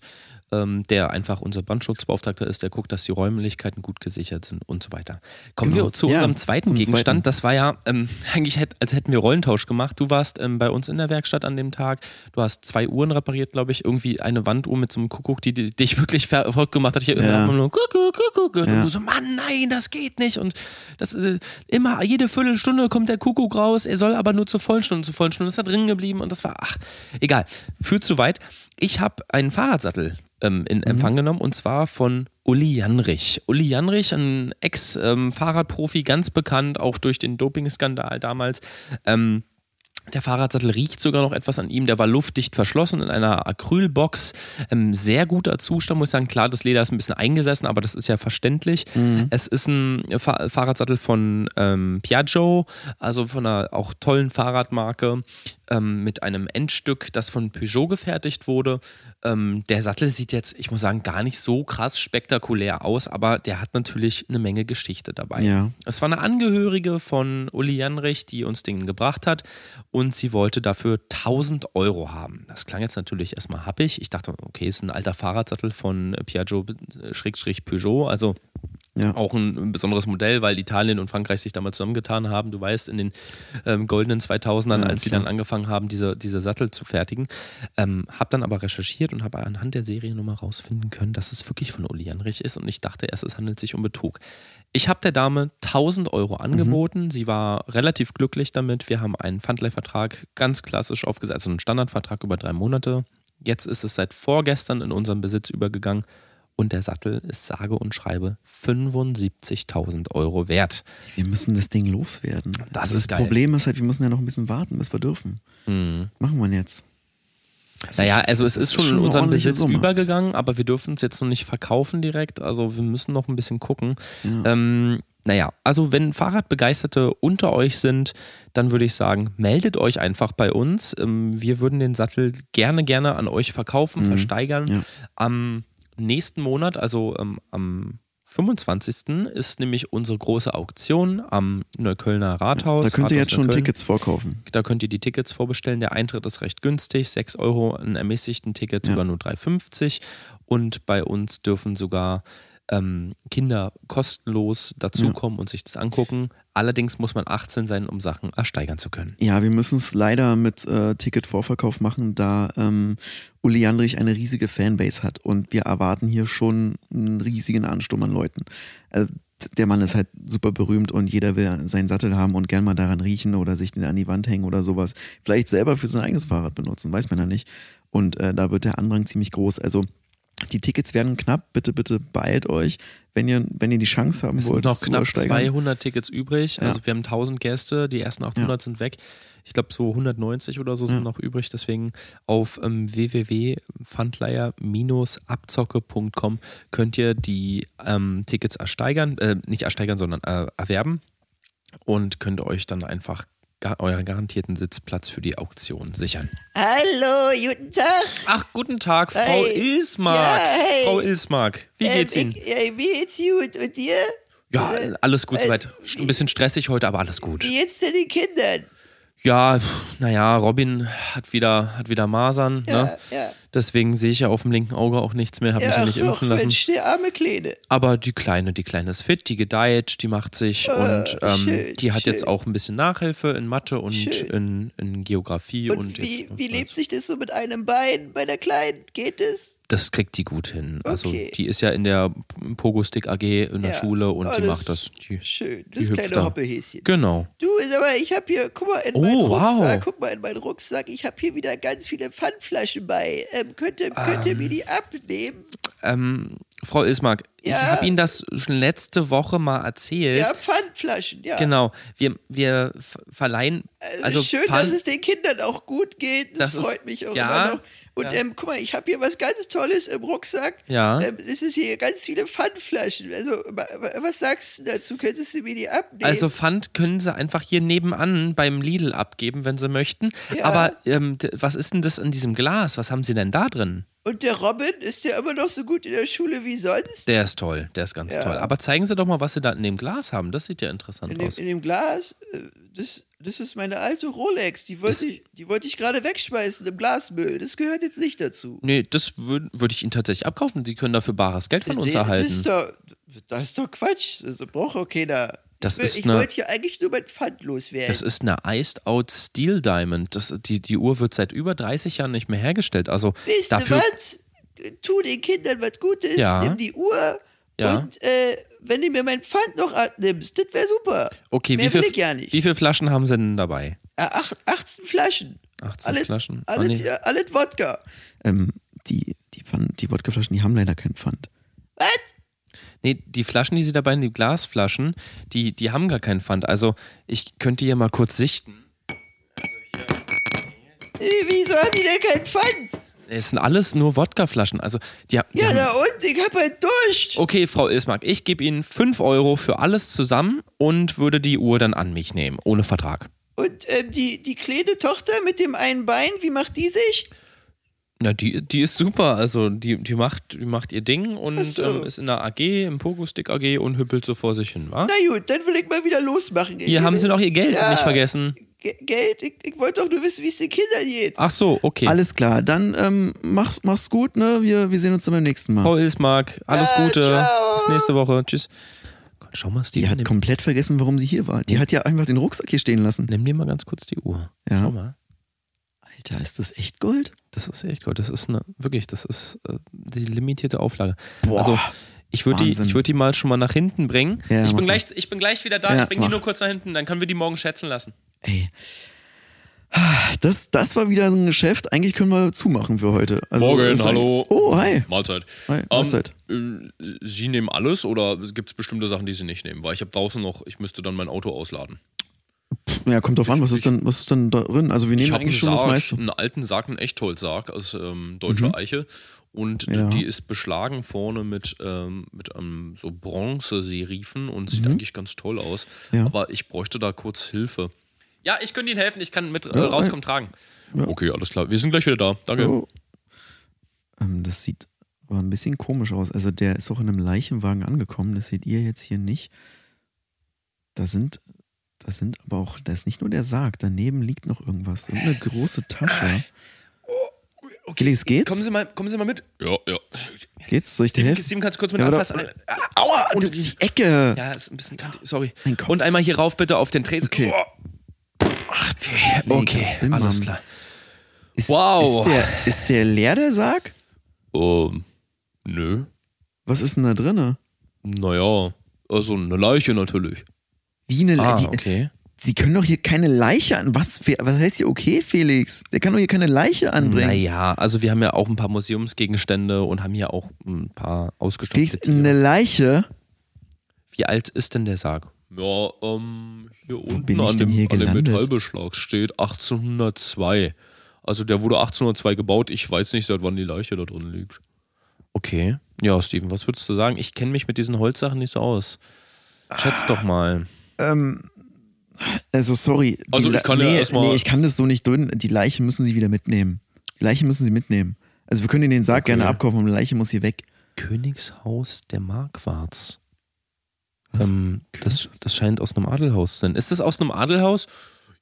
ähm, der einfach unser Brandschutzbeauftragter ist, der guckt, dass die Räumlichkeiten gut gesichert sind und so weiter. Kommen Genau. wir zu Ja, unserem zweiten Gegenstand. zweiten. Das war ja ähm, eigentlich, als hätten wir Rollentausch gemacht. Du warst ähm, bei uns in der Werkstatt an dem Tag. Du hast zwei Uhren repariert, glaube ich. Irgendwie eine Wanduhr mit so einem Kuckuck, die, die dich wirklich ver- verrückt gemacht hat. Ich Ja. immer nur Kuckuck, Kuckuck. gehört. Ja. Und du so, Mann, nein, das geht nicht. Und das äh, immer, jede Viertelstunde kommt der Kuckuck raus. Er soll aber nur zur vollen Stunde, zur vollen Stunde ist er drin geblieben. Und das war, ach, egal. Führt zu weit. Ich habe einen Fahrradsattel ähm, in Empfang genommen und zwar von Uli Janrich. Uli Janrich, ein Ex-Fahrradprofi, ganz bekannt, auch durch den Dopingskandal damals. Ähm, der Fahrradsattel riecht sogar noch etwas an ihm. Der war luftdicht verschlossen in einer Acrylbox. Ähm, sehr guter Zustand, muss ich sagen. Klar, das Leder ist ein bisschen eingesessen, aber das ist ja verständlich. Es ist ein Fa Fahrradsattel von ähm, Piaggio, also von einer auch tollen Fahrradmarke. Ähm, mit einem Endstück, das von Peugeot gefertigt wurde. Ähm, der Sattel sieht jetzt, ich muss sagen, gar nicht so krass spektakulär aus, aber der hat natürlich eine Menge Geschichte dabei. Ja. Es war eine Angehörige von Uli Janrich, die uns den gebracht hat und sie wollte dafür 1000 Euro haben. Das klang jetzt natürlich erstmal happig. Ich dachte, okay, ist ein alter Fahrradsattel von Piaggio-Peugeot, also Ja. auch ein besonderes Modell, weil Italien und Frankreich sich damals zusammengetan haben. Du weißt, in den ähm, goldenen 2000ern, Ja, als sie dann angefangen haben, diese, diese Sattel zu fertigen. Ähm, hab dann aber recherchiert und habe anhand der Seriennummer rausfinden können, dass es wirklich von Uli Janrich ist und ich dachte erst, es handelt sich um Betrug. Ich habe der Dame 1000 Euro angeboten. Sie war relativ glücklich damit. Wir haben einen Pfandleihvertrag ganz klassisch aufgesetzt, also einen Standardvertrag über drei Monate. Jetzt ist es seit vorgestern in unseren Besitz übergegangen und der Sattel ist sage und schreibe 75.000 Euro wert. Wir müssen das Ding loswerden. Das das ist geil. Problem ist halt, wir müssen ja noch ein bisschen warten, bis wir dürfen. Mhm. Machen wir jetzt. Also Naja, also es das ist schon in unseren Besitz Summe. übergegangen, aber wir dürfen es jetzt noch nicht verkaufen direkt. Also wir müssen noch ein bisschen gucken. Ja. Ähm, naja, also wenn Fahrradbegeisterte unter euch sind, dann würde ich sagen, meldet euch einfach bei uns. Ähm, wir würden den Sattel gerne, gerne an euch verkaufen, Mhm. versteigern. Ja. Am nächsten Monat, also ähm, am 25. ist nämlich unsere große Auktion am Neuköllner Rathaus. Da könnt ihr Rathaus jetzt schon Neukölln. Tickets vorkaufen. Da könnt ihr die Tickets vorbestellen. Der Eintritt ist recht günstig, 6 Euro, ein ermäßigten Ticket Ja. sogar nur 3,50. Und bei uns dürfen sogar ähm, Kinder kostenlos dazukommen und sich das angucken. Allerdings muss man 18 sein, um Sachen ersteigern zu können. Ja, wir müssen es leider mit äh, Ticketvorverkauf machen, da ähm, Uli Jandrich eine riesige Fanbase hat und wir erwarten hier schon einen riesigen Ansturm an Leuten. Also, der Mann ist halt super berühmt und jeder will seinen Sattel haben und gern mal daran riechen oder sich den an die Wand hängen oder sowas. Vielleicht selber für sein eigenes Fahrrad benutzen, weiß man ja nicht. Und äh, da wird der Andrang ziemlich groß. Also die Tickets werden knapp. Bitte, bitte beeilt euch, wenn ihr, wenn ihr die Chance haben Es sind wollt. noch es zu knapp übersteigern. 200 Tickets übrig. Also Ja. wir haben 1000 Gäste, die ersten 800 sind weg. Ich glaube, so 190 oder so sind Ja. noch übrig. Deswegen auf ähm, www.pfandleiher-abzocke.com könnt ihr die ähm, Tickets ersteigern, äh, nicht ersteigern, sondern äh, erwerben und könnt euch dann einfach euren garantierten Sitzplatz für die Auktion sichern. Hallo, guten Tag. Ach, guten Tag, Frau Hey. Ilsmark. Ja, hey. Frau Ilsmark, wie geht's Ähm, Ihnen? ich- Ja, mir geht's gut. Und dir? Ja, Äh, alles gut äh, soweit. Ein bisschen stressig heute, aber alles gut. Wie geht's denn den Kindern? Ja, naja, Robin hat wieder, hat wieder Masern, Ja, ne? ja. Deswegen sehe ich ja auf dem linken Auge auch nichts mehr, habe mich ja, ja nicht ach, impfen lassen. Mensch, der arme Kleine. Aber die Kleine, die Kleine ist fit, die gedeiht, die macht sich Ah, und ähm, schön, die hat jetzt schön. auch ein bisschen Nachhilfe in Mathe und in, in Geografie Und, und, wie, jetzt, wie lebt sich das so mit einem Bein bei der Kleinen? Geht es? Das kriegt die gut hin. Also Okay. die ist ja in der Pogo-Stick AG in der Ja. Schule und Oh, die macht das. Die, Schön, die das hüpft kleine da. Hoppelhäschen. Genau. Du, mal, ich habe hier, guck mal, in Oh, meinen wow. Rucksack, guck mal in meinen Rucksack, ich habe hier wieder ganz viele Pfandflaschen bei. Ähm, könnt, ihr, könnt ihr mir die abnehmen? Ähm, Frau Ilsmark, ich Ja? habe Ihnen das schon letzte Woche mal erzählt. Ja, Pfandflaschen, ja. Genau, wir, wir verleihen. Also Schön, Pfand- dass es den Kindern auch gut geht. Das, Das ist- freut mich auch ja, immer noch. Und ja. ähm, guck mal, ich habe hier was ganz Tolles im Rucksack. Ja. Ähm, es ist hier ganz viele Pfandflaschen. Also, wa- wa- was sagst du dazu? Könntest du mir die abnehmen? Also Pfand können Sie einfach hier nebenan beim Lidl abgeben, wenn Sie möchten. Ja. Aber ähm, was ist denn das in diesem Glas? Was haben Sie denn da drin? Und der Robin, ist der immer noch so gut in der Schule wie sonst? Der ist toll, der ist ganz Ja. toll. Aber zeigen Sie doch mal, was Sie da in dem Glas haben. Das sieht ja interessant in, dem, aus. in dem Glas, äh, das, das ist meine alte Rolex. Die wollte ich, die wollte ich gerade wegschmeißen im Glasmüll. Das gehört jetzt nicht dazu. Nee, das würde würd ich Ihnen tatsächlich abkaufen. Sie können dafür bares Geld von uns das, erhalten. Das ist, doch, das ist doch Quatsch. Das braucht auch keiner. Das ich ich eine- wollte hier eigentlich nur mein Pfand loswerden. Das ist eine Iced Out Steel Diamond. Das, die, die Uhr wird seit über 30 Jahren nicht mehr hergestellt. Also Weißt dafür. was? Tu den Kindern was Gutes, Ja. nimm die Uhr Ja. und äh, wenn du mir mein Pfand noch abnimmst, das wäre super. Okay, Mehr wie, viel, will ich ja nicht. wie viele Flaschen haben Sie denn dabei? Äh, ach, 18 Flaschen. 18 alles, Flaschen? Alles, nee. äh, alles Wodka. Ähm, die, die, Pfand, die Wodkaflaschen, die haben leider kein Pfand. Was? Nee, die Flaschen, die Sie dabei, die Glasflaschen, die, die haben gar keinen Pfand. Also ich könnte hier mal kurz sichten. Äh, Wieso haben die denn kein Pfand? Es sind alles nur Wodkaflaschen. Also die, die Ja, da unten, ich hab halt Durst. Okay, Frau Ilsmark, ich gebe Ihnen 5 Euro für alles zusammen und würde die Uhr dann an mich nehmen, ohne Vertrag. Und ähm, die, die kleine Tochter mit dem einen Bein, wie macht die sich? Na, die, die ist super. Also die, die, macht, die macht ihr Ding und so. ähm, ist in der AG, im Pogo-Stick AG und hüppelt so vor sich hin, wa? Na gut, dann will ich mal wieder losmachen. Hier haben sie noch ihr Geld Ja. nicht vergessen. Ge Geld? Ich, ich wollte doch nur wissen, wie es den Kindern geht. Ach so, okay. Alles klar, dann ähm, mach, mach's gut, ne? Wir, wir sehen uns dann beim nächsten Mal. Paul Ismark, alles Ja, Gute. ciao. Bis nächste Woche. Tschüss. Gott, schau mal, Die Steven. hat komplett vergessen, warum sie hier war. Die hat ja einfach den Rucksack hier stehen lassen. nimm dir mal ganz kurz die Uhr. Ja. Schau mal. Alter, ist das echt Gold? Das ist echt gut. Das ist eine, wirklich, das ist äh, die limitierte Auflage. Boah. Also, ich würde die, ich würd die mal schon mal nach hinten bringen. Ja, ich, bin gleich, ich bin gleich wieder da. Ja, ich bringe die nur kurz nach hinten. Dann können wir die morgen schätzen lassen. Ey. Das, das war wieder so ein Geschäft. Eigentlich können wir zumachen für heute. Also, Morgen, hallo. Oh, hi. Mahlzeit. Hi, Mahlzeit. Ähm, äh, Sie nehmen alles oder gibt es bestimmte Sachen, die Sie nicht nehmen? Weil ich habe draußen noch, ich müsste dann mein Auto ausladen. Ja, kommt drauf an, was ist denn, was ist denn da drin? Also wir Ich nehmen eigentlich schon das Sarg, meiste. einen alten Sarg, einen Echtholzsarg aus ähm, deutscher Eiche. Und Ja. die ist beschlagen vorne mit, ähm, mit einem so Bronze-Serifen und sieht Mhm. eigentlich ganz toll aus. Ja. Aber ich bräuchte da kurz Hilfe. Ja, ich könnte Ihnen helfen. Ich kann mit äh, Ja, rauskommen tragen. Okay, alles klar. Wir sind gleich wieder da. Danke. Oh. Ähm, das sieht aber ein bisschen komisch aus. Also der ist auch in einem Leichenwagen angekommen. Das seht ihr jetzt hier nicht. Da sind, da sind aber auch, da ist nicht nur der Sarg. Daneben liegt noch irgendwas. Und eine große Tasche. Okay, es geht's? Kommen Sie mal, kommen Sie mal mit. Ja, ja. Geht's? Soll ich dir helfen? Steven kannst du kurz mit Ja, anfassen? Ah, Aua, und die Ecke. Ja, ist ein bisschen. Sorry. Und einmal hier rauf bitte auf den Tresen. Okay. Oh. Ach, die, okay, Bimmam. alles klar. Ist, Wow. Ist der, ist der leer, der Sarg? Ähm, nö. Was ist denn da drinne? Naja, also eine Leiche natürlich. Wie eine Ah, Leiche? okay. Sie können doch hier keine Leiche an. Was, was heißt hier okay, Felix? Der kann doch hier keine Leiche anbringen. Naja, also wir haben ja auch ein paar Museumsgegenstände und haben hier auch ein paar ausgestopfte Felix, Tiere. eine Leiche? Wie alt ist denn der Sarg? Ja, ähm, hier unten bin ich an dem, hier an dem? Metallbeschlag steht 1802. Also der wurde 1802 gebaut. Ich weiß nicht, seit wann die Leiche da drin liegt. Okay. Ja, Steven, was würdest du sagen? Ich kenne mich mit diesen Holzsachen nicht so aus. Schätz doch mal. Ähm, also sorry. Also ich Le- kann ja nee, erstmal- Nee, ich kann das so nicht drin. Die Leiche müssen Sie wieder mitnehmen. Die Leiche müssen Sie mitnehmen. Also wir können Ihnen den Sarg Okay. gerne abkaufen, aber die Leiche muss hier weg. Königshaus der Markwarts. Ähm, das, das scheint aus einem Adelhaus zu sein. Ist das aus einem Adelhaus?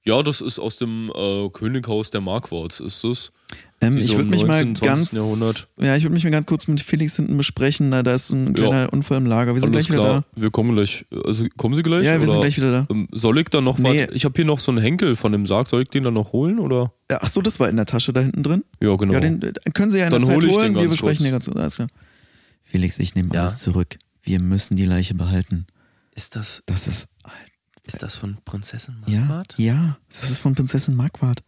Ja, das ist aus dem äh, Könighaus der Markwarts, ist das? Ähm, ich würde mich mal 19., ganz, 20. Jahrhundert. ja, ich würde mich mal ganz kurz mit Felix hinten besprechen. Da, da ist ein kleiner Unfall im Lager. Wir sind Alles gleich wieder klar. Wir kommen gleich. Also kommen Sie da. gleich? Ja, wir sind gleich wieder da. Ähm, Soll ich da noch Nee. was? Ich habe hier noch so einen Henkel von dem Sarg. Soll ich den dann noch holen? Oder? Ja, Ach so, das war in der Tasche da hinten drin. Ja, genau. Ja, den, den können Sie ja in der Dann Zeit hol ich holen. den wir ganz besprechen kurz. den ganz kurz. Alles klar. Felix, ich nehme Ja. alles zurück. Wir müssen die Leiche behalten. Ist das, Das ist ist das von Prinzessin ja, Marquardt? ja, das ist von Prinzessin Marquardt.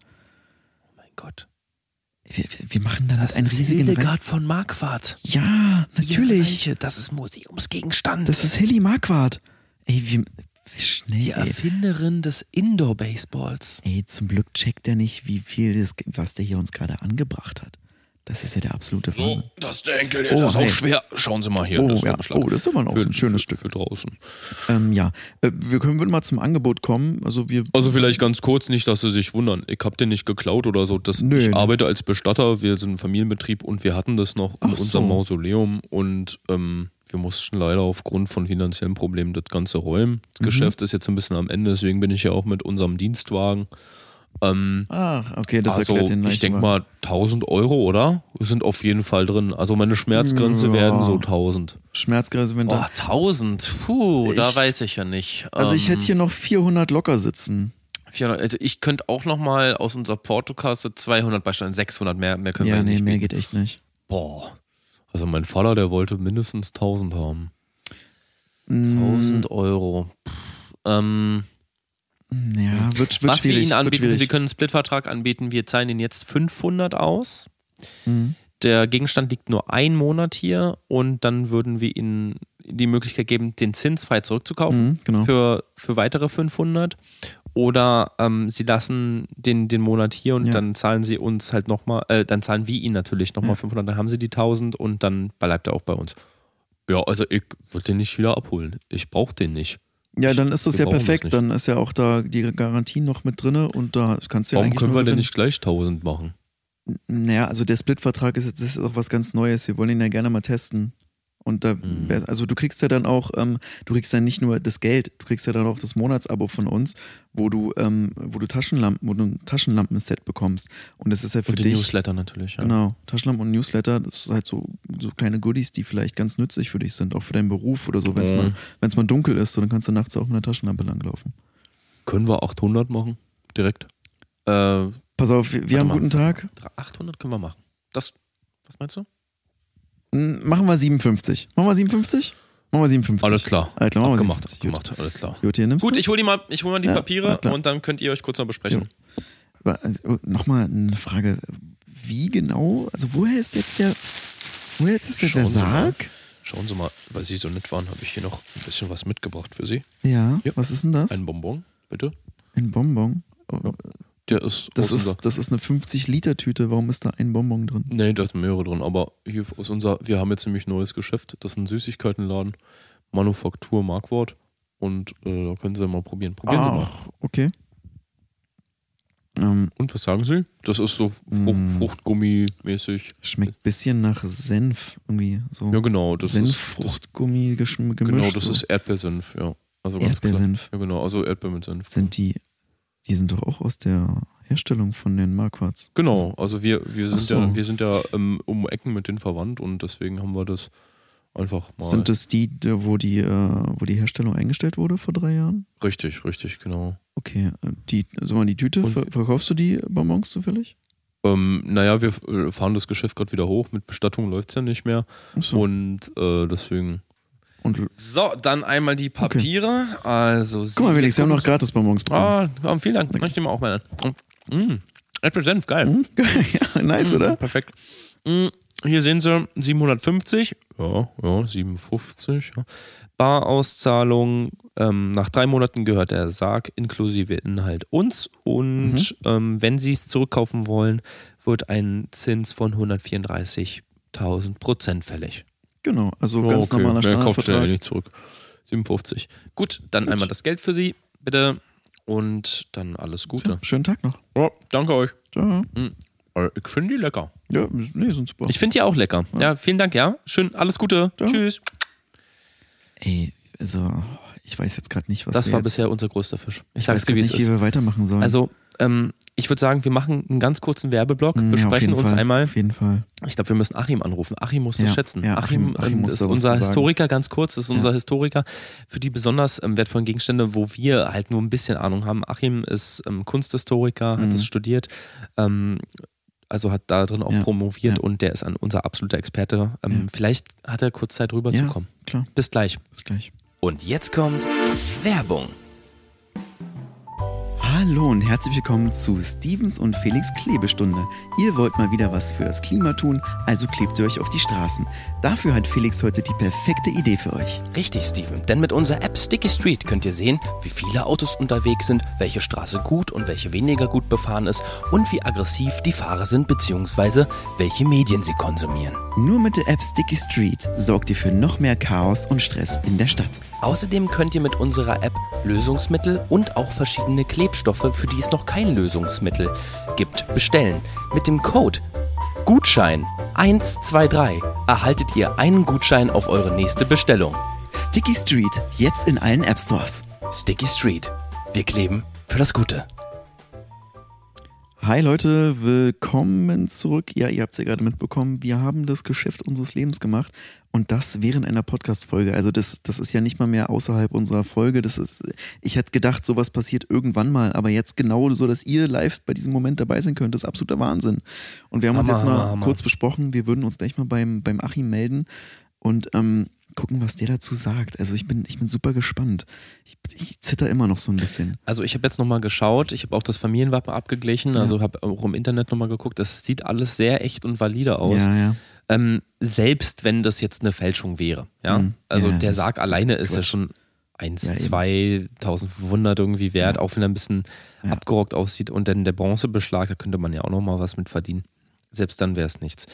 Oh mein Gott. Wir, wir- machen damit Das einen ist riesigen Hildegard von Marquardt. Ja, natürlich. Leiche, Das ist Museumsgegenstand. Das ist Hilly Marquardt. Ey, wie, schnell. die ey. Erfinderin des Indoor-Baseballs. ey, zum Glück checkt er nicht, wie viel das, was der hier uns gerade angebracht hat. Das ist ja der absolute So, Wahnsinn. das ist der Henkel. Oh, der ist auch hey. schwer. Schauen Sie mal hier. Oh, das ist ja. oh, das ist aber noch so ein schönes für, Stück. Für draußen. Ähm, ja, äh, wir können würden mal zum Angebot kommen. Also wir. Also vielleicht ganz kurz, nicht, dass Sie sich wundern. Ich habe den nicht geklaut oder so. Das, Nö, ich nö. arbeite als Bestatter. Wir sind ein Familienbetrieb und wir hatten das noch in Ach unserem so. Mausoleum und ähm, wir mussten leider aufgrund von finanziellen Problemen das Ganze räumen. Das Mhm. Geschäft ist jetzt ein bisschen am Ende, deswegen bin ich ja auch mit unserem Dienstwagen. Ähm, Ach, okay, das also erklärt den ich denke mal 1000 Euro, oder? Sind auf jeden Fall drin. Also meine Schmerzgrenze Ja. werden so 1000. Schmerzgrenze, wenn Oh, da. 1000. Puh, da Ich- weiß ich ja nicht. Also ich Ähm, hätte hier noch 400 locker sitzen. 400, also ich könnte auch noch mal aus unserer Portokasse 200 beisteuern, 600 mehr, mehr können Ja, wir nee, nicht mehr bieten. geht echt nicht. Boah. Also mein Vater, der wollte mindestens 1000 haben. Mm, 1000 Euro. Pff, ähm, Ja, wird, wird was wir. Ihnen anbieten, wir können einen Splitvertrag anbieten. Wir zahlen Ihnen jetzt 500 aus. Mhm. Der Gegenstand liegt nur einen Monat hier und dann würden wir Ihnen die Möglichkeit geben, den Zins frei zurückzukaufen Mhm, genau. für, für weitere 500. Oder ähm, Sie lassen den, den Monat hier und Ja. dann zahlen Sie uns halt nochmal, äh, dann zahlen wir Ihnen natürlich nochmal Ja. 500, dann haben Sie die 1000 und dann bleibt er auch bei uns. Ja, also ich würde den nicht wieder abholen. Ich brauche den nicht. Ja, dann ist das ja das perfekt. nicht. Dann ist ja auch da die Garantie noch mit drinne und da kannst du ja Warum eigentlich können wir denn nicht gleich 1000 machen? Naja, also der Split-Vertrag ist, jetzt- das ist auch was ganz Neues. Wir wollen ihn ja gerne mal testen. Und da, Mhm. also du kriegst ja dann auch, ähm, du kriegst ja nicht nur das Geld, du kriegst ja dann auch das Monatsabo von uns, wo du, ähm, wo du Taschenlampen, wo du ein Taschenlampenset bekommst. Und das ist ja für Und den dich. Newsletter natürlich. Ja. Genau, Taschenlampen und Newsletter, das ist halt so, so kleine Goodies, die vielleicht ganz nützlich für dich sind, auch für deinen Beruf oder so, wenn es Mhm. mal, wenn's mal dunkel ist, so, dann kannst du nachts auch mit einer Taschenlampe langlaufen. Können wir 800 machen? Direkt? Äh, Pass auf, wir, haben einen guten Tag. 800 können wir machen. Das, was meinst du? Machen wir 57. Machen wir 57? Machen wir 57. Alles klar. Alles klar, machen wir Abgemacht, 57. Gut. abgemacht, alles klar. Gut, hier nimmst Gut, ich hole mal, ich hol mal die Ja, Papiere und dann könnt ihr euch kurz noch besprechen. Also, Nochmal eine Frage. Wie genau, also woher ist jetzt der, woher ist jetzt der Schauen mal. Sarg? Schauen Sie mal, weil Sie so nett waren, habe ich hier noch ein bisschen was mitgebracht für Sie. Ja, Ja. was ist denn das? Ein Bonbon, bitte. Ein Bonbon. Oh. Der ist Das unser, ist, das ist eine 50-Liter-Tüte. Warum ist da ein Bonbon drin? Nee, da sind mehrere drin, aber hier aus unser, wir haben jetzt nämlich ein neues Geschäft. Das ist ein Süßigkeitenladen, Manufaktur Markwort. Und äh, da können Sie mal probieren. Probieren Sie mal. Ach, okay. Ähm, Und was sagen Sie? Das ist so Frucht, Mm. Fruchtgummi-mäßig. schmeckt ein bisschen nach Senf. Irgendwie so. Ja, genau. Das ist, Senf-Fruchtgummi geschm- gemischt. genau, das so. ist Erdbeersenf, ja. Also ganz klar. Erdbeersenf. Ja, genau. Also Erdbeer mit Senf. Sind die, die sind doch auch aus der Herstellung von den Marquards. Genau, also wir, wir sind so. ja, wir sind ja ähm, um Ecken mit denen verwandt und deswegen haben wir das einfach mal. Sind das die, wo die, äh, wo die Herstellung eingestellt wurde vor drei Jahren? richtig, richtig, genau. Okay, äh, die, sag mal, die Tüte, Und- ver verkaufst du die Bonbons zufällig? Ähm, naja, wir fahren das Geschäft gerade wieder hoch. Mit Bestattung läuft es ja nicht mehr. Achso. Und äh, deswegen. Und So, dann einmal die Papiere. Also, guck mal, Felix, wir haben noch gratis Bonbons bekommen. Ja, vielen Dank. Mach ich mal auch mal an. Mm, Erdbeersenf, geil. Hm? ja, nice, Mm, oder? Perfekt. Mm, Hier sehen Sie 750. Ja, ja, 57. Ja. Barauszahlung. Ähm, nach drei Monaten gehört der Sarg inklusive Inhalt uns. Und Mhm. ähm, wenn Sie es zurückkaufen wollen, wird ein Zins von 134.000 Prozent fällig. Genau, also Oh, ganz okay. normaler Mehr kauft er ja Standardvertrag. nicht zurück. 57. Gut, dann Gut. einmal das Geld für Sie, bitte. Und dann alles Gute. Tja, schönen Tag noch. Ja, danke euch. Ciao. Äh, Ich finde die lecker. Ja, nee, sind super. Ich finde die auch lecker. Ja. vielen Dank, ja. Schön, alles Gute. Ja. Tschüss. Ey, also, ich weiß jetzt gerade nicht, was Das wir war jetzt, bisher unser größter Fisch. Ich Ich weiß sag's dir, wie es nicht, wie ist. wir weitermachen sollen. Also, ähm, ich würde sagen, wir machen einen ganz kurzen Werbeblock, Hm, ja, auf besprechen uns Fall, einmal. Auf jeden Fall. Ich glaube, wir müssen Achim anrufen. Achim muss das Ja, schätzen. ja, Achim, Achim- Achim ähm, ist unser sagen. Historiker, ganz kurz, ist Ja. unser Historiker für die besonders ähm, wertvollen Gegenstände, wo wir halt nur ein bisschen Ahnung haben. Achim ist ähm, Kunsthistoriker, hat Mhm. das studiert, ähm, also hat da drin auch Ja, promoviert ja. und der ist ein, unser absoluter Experte. Ähm, Ja. Vielleicht hat er kurz Zeit Ja, rüberzukommen. klar. Bis gleich. Bis gleich. Und jetzt kommt Werbung. Hallo und herzlich willkommen zu Stevens und Felix Klebestunde. Ihr wollt mal wieder was für das Klima tun, also klebt ihr euch auf die Straßen. Dafür hat Felix heute die perfekte Idee für euch. Richtig, Steven, denn mit unserer App Sticky Street könnt ihr sehen, wie viele Autos unterwegs sind, welche Straße gut und welche weniger gut befahren ist und wie aggressiv die Fahrer sind bzw. welche Medien sie konsumieren. Nur mit der App Sticky Street sorgt ihr für noch mehr Chaos und Stress in der Stadt. Außerdem könnt ihr mit unserer App Lösungsmittel und auch verschiedene Klebstoffe, für die es noch kein Lösungsmittel gibt, bestellen. Mit dem Code Gutschein 123 erhaltet ihr einen Gutschein auf eure nächste Bestellung. Sticky Street, jetzt in allen App Stores. Sticky Street. Wir kleben für das Gute. Hi Leute, willkommen zurück. Ja, ihr habt es ja gerade mitbekommen, wir haben das Geschäft unseres Lebens gemacht und das während einer Podcast-Folge. Also das, das ist ja nicht mal mehr außerhalb unserer Folge. Das ist, ich hätte gedacht, sowas passiert irgendwann mal, aber jetzt genau so, dass ihr live bei diesem Moment dabei sein könnt, ist absoluter Wahnsinn. Und wir haben uns Hammer, jetzt mal Hammer, Hammer. kurz besprochen, wir würden uns gleich mal beim, beim Achim melden und ähm, gucken, was der dazu sagt. Also ich bin, ich bin super gespannt. Ich, ich zitter immer noch so ein bisschen. Also ich habe jetzt nochmal geschaut, ich habe auch das Familienwappen abgeglichen, Ja. also habe auch im Internet nochmal geguckt, das sieht alles sehr echt und valide aus. Ja, ja. Ähm, selbst wenn das jetzt eine Fälschung wäre. Ja? Mhm. Also Ja, der Sarg ist alleine ist ja Quatsch. schon 1, Ja, eben. 2, 1500 irgendwie wert, Ja. auch wenn er ein bisschen Ja. abgerockt aussieht. Und dann der Bronzebeschlag, da könnte man ja auch nochmal was mit verdienen. selbst dann wäre es nichts.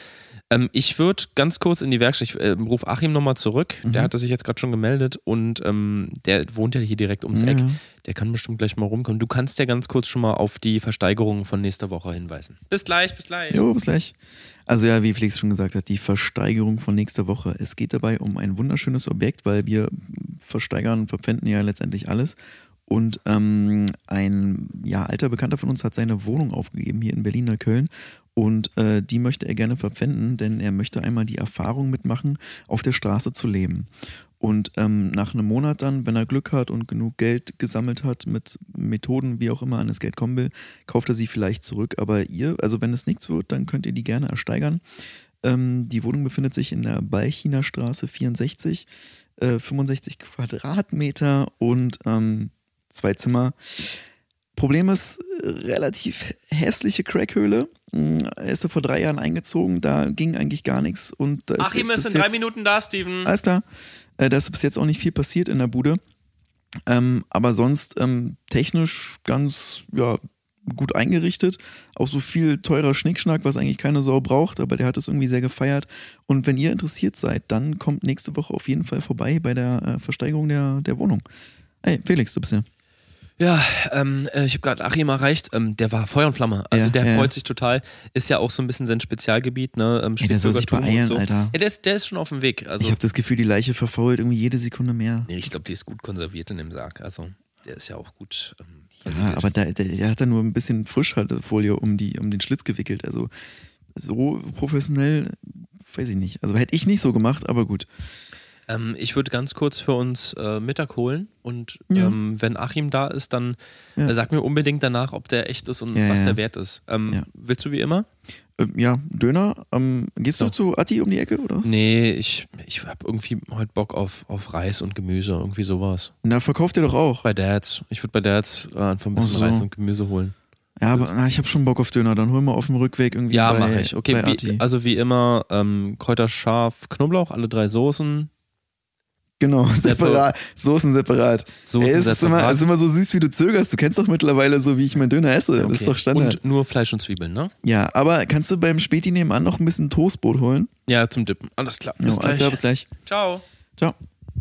Ähm, ich würde ganz kurz in die Werkstatt, ich äh, rufe Achim nochmal zurück. Mhm. Der hatte sich jetzt gerade schon gemeldet und ähm, der wohnt ja hier direkt ums Eck. Ja. Der kann bestimmt gleich mal rumkommen. Du kannst ja ganz kurz schon mal auf die Versteigerungen von nächster Woche hinweisen. Bis gleich, bis gleich. Jo, bis gleich. Also ja, wie Felix schon gesagt hat, die Versteigerung von nächster Woche. Es geht dabei um ein wunderschönes Objekt, weil wir versteigern und verpfänden ja letztendlich alles. Und ähm, ein ja, alter Bekannter von uns hat seine Wohnung aufgegeben hier in Berlin Köln. Und äh, die möchte er gerne verpfänden, denn er möchte einmal die Erfahrung mitmachen, auf der Straße zu leben. Und ähm, nach einem Monat dann, wenn er Glück hat und genug Geld gesammelt hat, mit Methoden, wie auch immer, an das Geld kommen will, kauft er sie vielleicht zurück. Aber ihr, also wenn es nichts wird, dann könnt ihr die gerne ersteigern. Ähm, die Wohnung befindet sich in der Balchiner Straße 64, äh, 65 Quadratmeter und ähm, zwei Zimmer. Problem ist, äh, relativ hässliche Crackhöhle. Mm, Er ist ja vor drei Jahren eingezogen, da ging eigentlich gar nichts. Und da Achim ist in drei Minuten da, Steven. alles klar. Äh, da ist bis jetzt auch nicht viel passiert in der Bude. Ähm, aber sonst ähm, technisch ganz ja, gut eingerichtet. Auch so viel teurer Schnickschnack, was eigentlich keine Sau braucht, aber der hat es irgendwie sehr gefeiert. Und wenn ihr interessiert seid, dann kommt nächste Woche auf jeden Fall vorbei bei der äh, Versteigerung der, der Wohnung. Hey, Felix, du bist ja. Ja, ähm, äh, ich habe gerade Achim erreicht. Ähm, der war Feuer und Flamme. Also Ja, der ja, freut sich total. Ist ja auch so ein bisschen sein Spezialgebiet, ne? Ähm, Ey, der soll sich beeilen, so. Alter. Ja, der ist, der ist schon auf dem Weg. Also, ich habe das Gefühl, die Leiche verfault irgendwie jede Sekunde mehr. nee, ich glaube, die ist gut konserviert in dem Sarg. Also der ist ja auch gut. Ähm, Ja, aber da, der, der hat da nur ein bisschen Frischhaltefolie um, die, um den Schlitz gewickelt. Also so professionell, weiß ich nicht. Also hätte ich nicht so gemacht, aber gut. Ähm, ich würde ganz kurz für uns äh, Mittag holen und Ja. ähm, wenn Achim da ist, dann Ja. äh, sag mir unbedingt danach, ob der echt ist und Ja, was der wert ist. Ähm. Willst du wie immer? Ähm, ja, Döner. Ähm, gehst So. du zu Atti um die Ecke, oder? Nee, ich, ich habe irgendwie heute Bock auf, auf Reis und Gemüse, irgendwie sowas. Na, verkauft ihr doch auch. Bei Dads. Ich würde bei Dads äh, einfach ein bisschen so. Reis und Gemüse holen. Ja, aber na, ich habe schon Bock auf Döner. Dann holen wir auf dem Rückweg irgendwie Ja, mache ich. Okay, wie, also wie immer, ähm, Kräuter scharf, Knoblauch, alle drei Soßen. Genau, separat. Soßen separat. Soßen Ey, es ist immer, separat. es ist immer so süß, wie du zögerst. Du kennst doch mittlerweile so, wie ich meinen Döner esse. Das Okay. ist doch Standard. Und nur Fleisch und Zwiebeln, ne? ja, aber kannst du beim Späti nebenan noch ein bisschen Toastbrot holen? Ja, zum Dippen. Alles klar. Bis alles gleich. klar, bis gleich. Ciao. Ciao.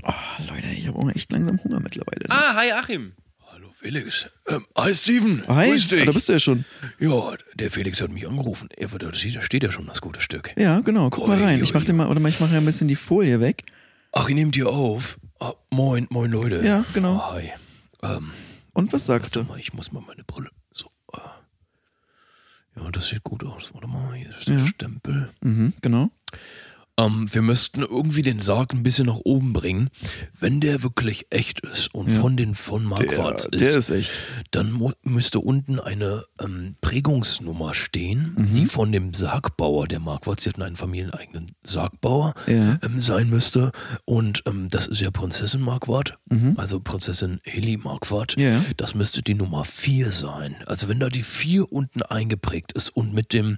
Oh, Leute, ich habe auch echt langsam Hunger mittlerweile. ne? Ah, hi Achim. Hallo Felix. Ähm, hi Steven. Oh, hi, Grüß dich. Ah, da bist du ja schon. ja, der Felix hat mich angerufen. Er wird, da steht ja schon das gute Stück. Ja, genau. Guck mal rein. Ich ui, mach dir mal, oder ich mache ja ein bisschen die Folie weg. Ach, ihr nehmt ihr auf. Ah, moin, moin Leute. Ja, genau. Ah, hi. Ähm, Und was sagst du? mal, ich muss mal meine Brille. So. äh. Ja, das sieht gut aus. Warte mal, hier ist der Ja. Stempel. Mhm, genau. Ähm, wir müssten irgendwie den Sarg ein bisschen nach oben bringen. Wenn der wirklich echt ist und Ja. von den von Marquardt ist, der ist echt. dann müsste unten eine ähm, Prägungsnummer stehen, Mhm. die von dem Sargbauer der Marquardt, sie hatten einen familieneigenen Sargbauer, Ja. ähm, sein müsste. Und ähm, das ist ja Prinzessin Marquardt, also Prinzessin Heli Marquardt. Mhm. Ja. Das müsste die Nummer 4 sein. Also wenn da die 4 unten eingeprägt ist und mit dem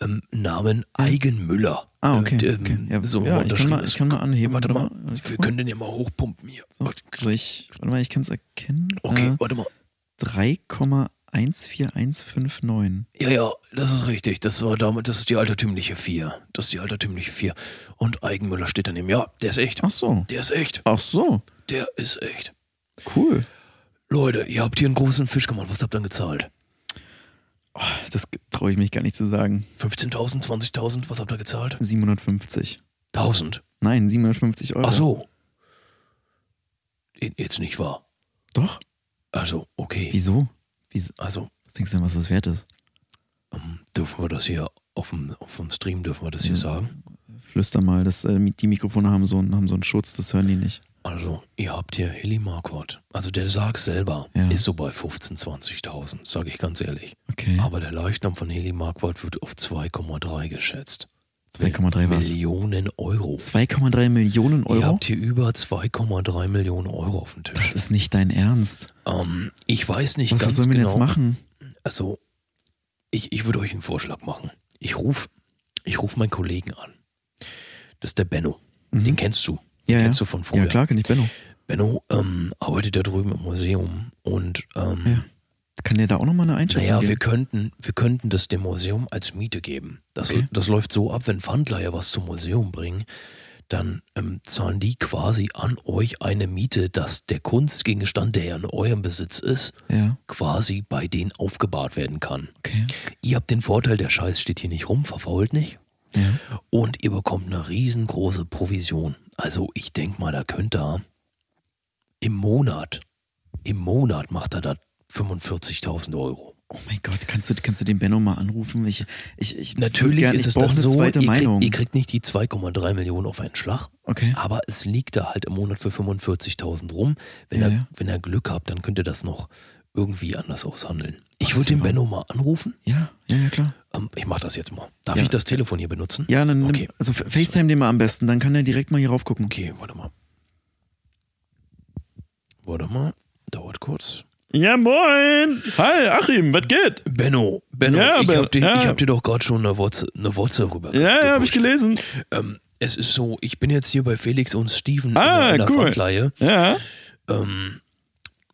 ähm, Namen Eigenmüller. Ah, okay, äh, ähm, okay. Ja, so ja, ich kann mal- ich kann mal anheben. Warte mal, wir können den ja mal hochpumpen hier. So, also ich, warte mal, ich kann es erkennen. Okay, Äh, warte mal. 3,14159. Ja, ja, das ist richtig. Das war damit, das ist die altertümliche 4. Das ist die altertümliche 4. Und Eigenmüller steht daneben. Ja, der ist echt. Ach so. Der ist echt. Ach so. Der ist echt. Cool. Leute, ihr habt hier einen großen Fisch gemacht. Was habt ihr denn gezahlt? Das traue ich mich gar nicht zu sagen. 15.000, 20.000? Was habt ihr gezahlt? 750. 1000. Nein, 750 Euro. Ach so. Jetzt nicht wahr. Doch. Also, okay. Wieso? Wieso? Also, Was denkst du denn, was das wert ist? ähm, dürfen wir das hier auf dem, auf dem Stream, dürfen wir das hier Ja. sagen? Flüster mal, das, äh, die Mikrofone haben so, einen, haben so einen Schutz, das hören die nicht. Also, ihr habt hier Hilly Marquardt. Also, der Sarg selber Ja. ist so bei 15.000, 20.000, sage ich ganz ehrlich. Okay. Aber der Leichnam von Heli Marquardt wird auf 2,3 geschätzt. 2,3 was? Millionen Euro. 2,3 Millionen Ihr Euro? habt hier über 2,3 Millionen Euro auf dem Das Tisch. ist nicht dein Ernst. Ähm, ich weiß nicht Was, ganz was sollen wir denn genau. jetzt machen? Also, ich, ich würde euch einen Vorschlag machen. Ich rufe ich ruf meinen Kollegen an. Das ist der Benno. Den kennst du. Ja, kennst ja. du von früher. Ja, klar, kenn ich Benno. Benno ähm, arbeitet da drüben im Museum und ähm, Ja. Kann der da auch nochmal eine Einschätzung Naja, wir geben? könnten, wir könnten das dem Museum als Miete geben. Das, Okay. das läuft so ab, wenn Pfandleiher was zum Museum bringen, dann ähm, zahlen die quasi an euch eine Miete, dass der Kunstgegenstand, der ja in eurem Besitz ist, Ja, quasi bei denen aufgebahrt werden kann. okay. Ihr habt den Vorteil, der Scheiß steht hier nicht rum, verfault nicht. Ja. Und ihr bekommt eine riesengroße Provision. Also ich denke mal, da könnt ihr im Monat, im Monat macht er da 45.000 Euro. Oh mein Gott, kannst du, kannst du den Benno mal anrufen? Ich, ich, ich Natürlich gern, ist ich es eine so, zweite ihr Meinung. kriegt, ihr kriegt nicht die 2,3 Millionen auf einen Schlag, okay. aber es liegt da halt im Monat für 45.000 rum. Wenn, Ja, ihr, ja. wenn ihr Glück habt, dann könnt ihr das noch irgendwie anders aushandeln. Ich würde den Benno mal anrufen. Ja, ja, ja, klar. Ähm, ich mache das jetzt mal. Darf Ja. ich das Telefon hier benutzen? Ja, dann Okay. nimm, also FaceTime den mal am besten, dann kann er direkt mal hier rauf gucken. Okay, warte mal. Warte mal, dauert kurz. Ja, moin. Hi, Achim, was geht? Benno, Benno, Ja, ich, Ben- hab dir, ja. ich hab dir doch gerade schon eine WhatsApp, eine WhatsApp rüber Ja, ja, hab ich gelesen. Ähm, es ist so, ich bin jetzt hier bei Felix und Steven Ah, in der, cool. Ja. Ähm,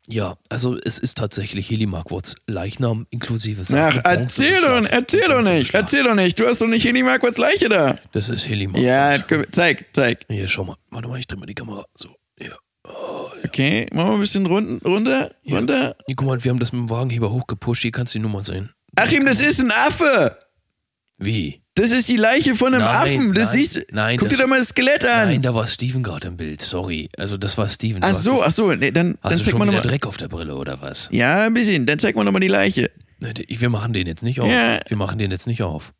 ja, also es ist tatsächlich Helimarquards Leichnam inklusive Ach, erzähl doch, erzähl doch nicht, erzähl doch nicht. Du hast doch nicht Heli Marquards Leiche da. Das ist Helimarquardt. Ja, komm, zeig, zeig. Hier, schau mal. Warte mal, ich dreh mal die Kamera. So, ja. Oh, ja. Okay, machen wir ein bisschen run runter, Ja. runter. Hier, guck mal, wir haben das mit dem Wagenheber hochgepusht. Hier kannst du die Nummer sehen. Achim, das ist ein Affe. Wie? Das ist die Leiche von einem Nein, Affen. Das nein, siehst du. nein, Guck das- dir doch mal das Skelett an. Nein, da war Steven gerade im Bild. Sorry. Also, das war Steven. ach so, ach so, nee, dann, dann Hast du zeig schon mal wieder. Dreck auf der Brille oder was? Ja, ein bisschen. Dann zeig mal nochmal die Leiche. Ne, Wir machen den jetzt nicht auf. Ja. Wir machen den jetzt nicht auf.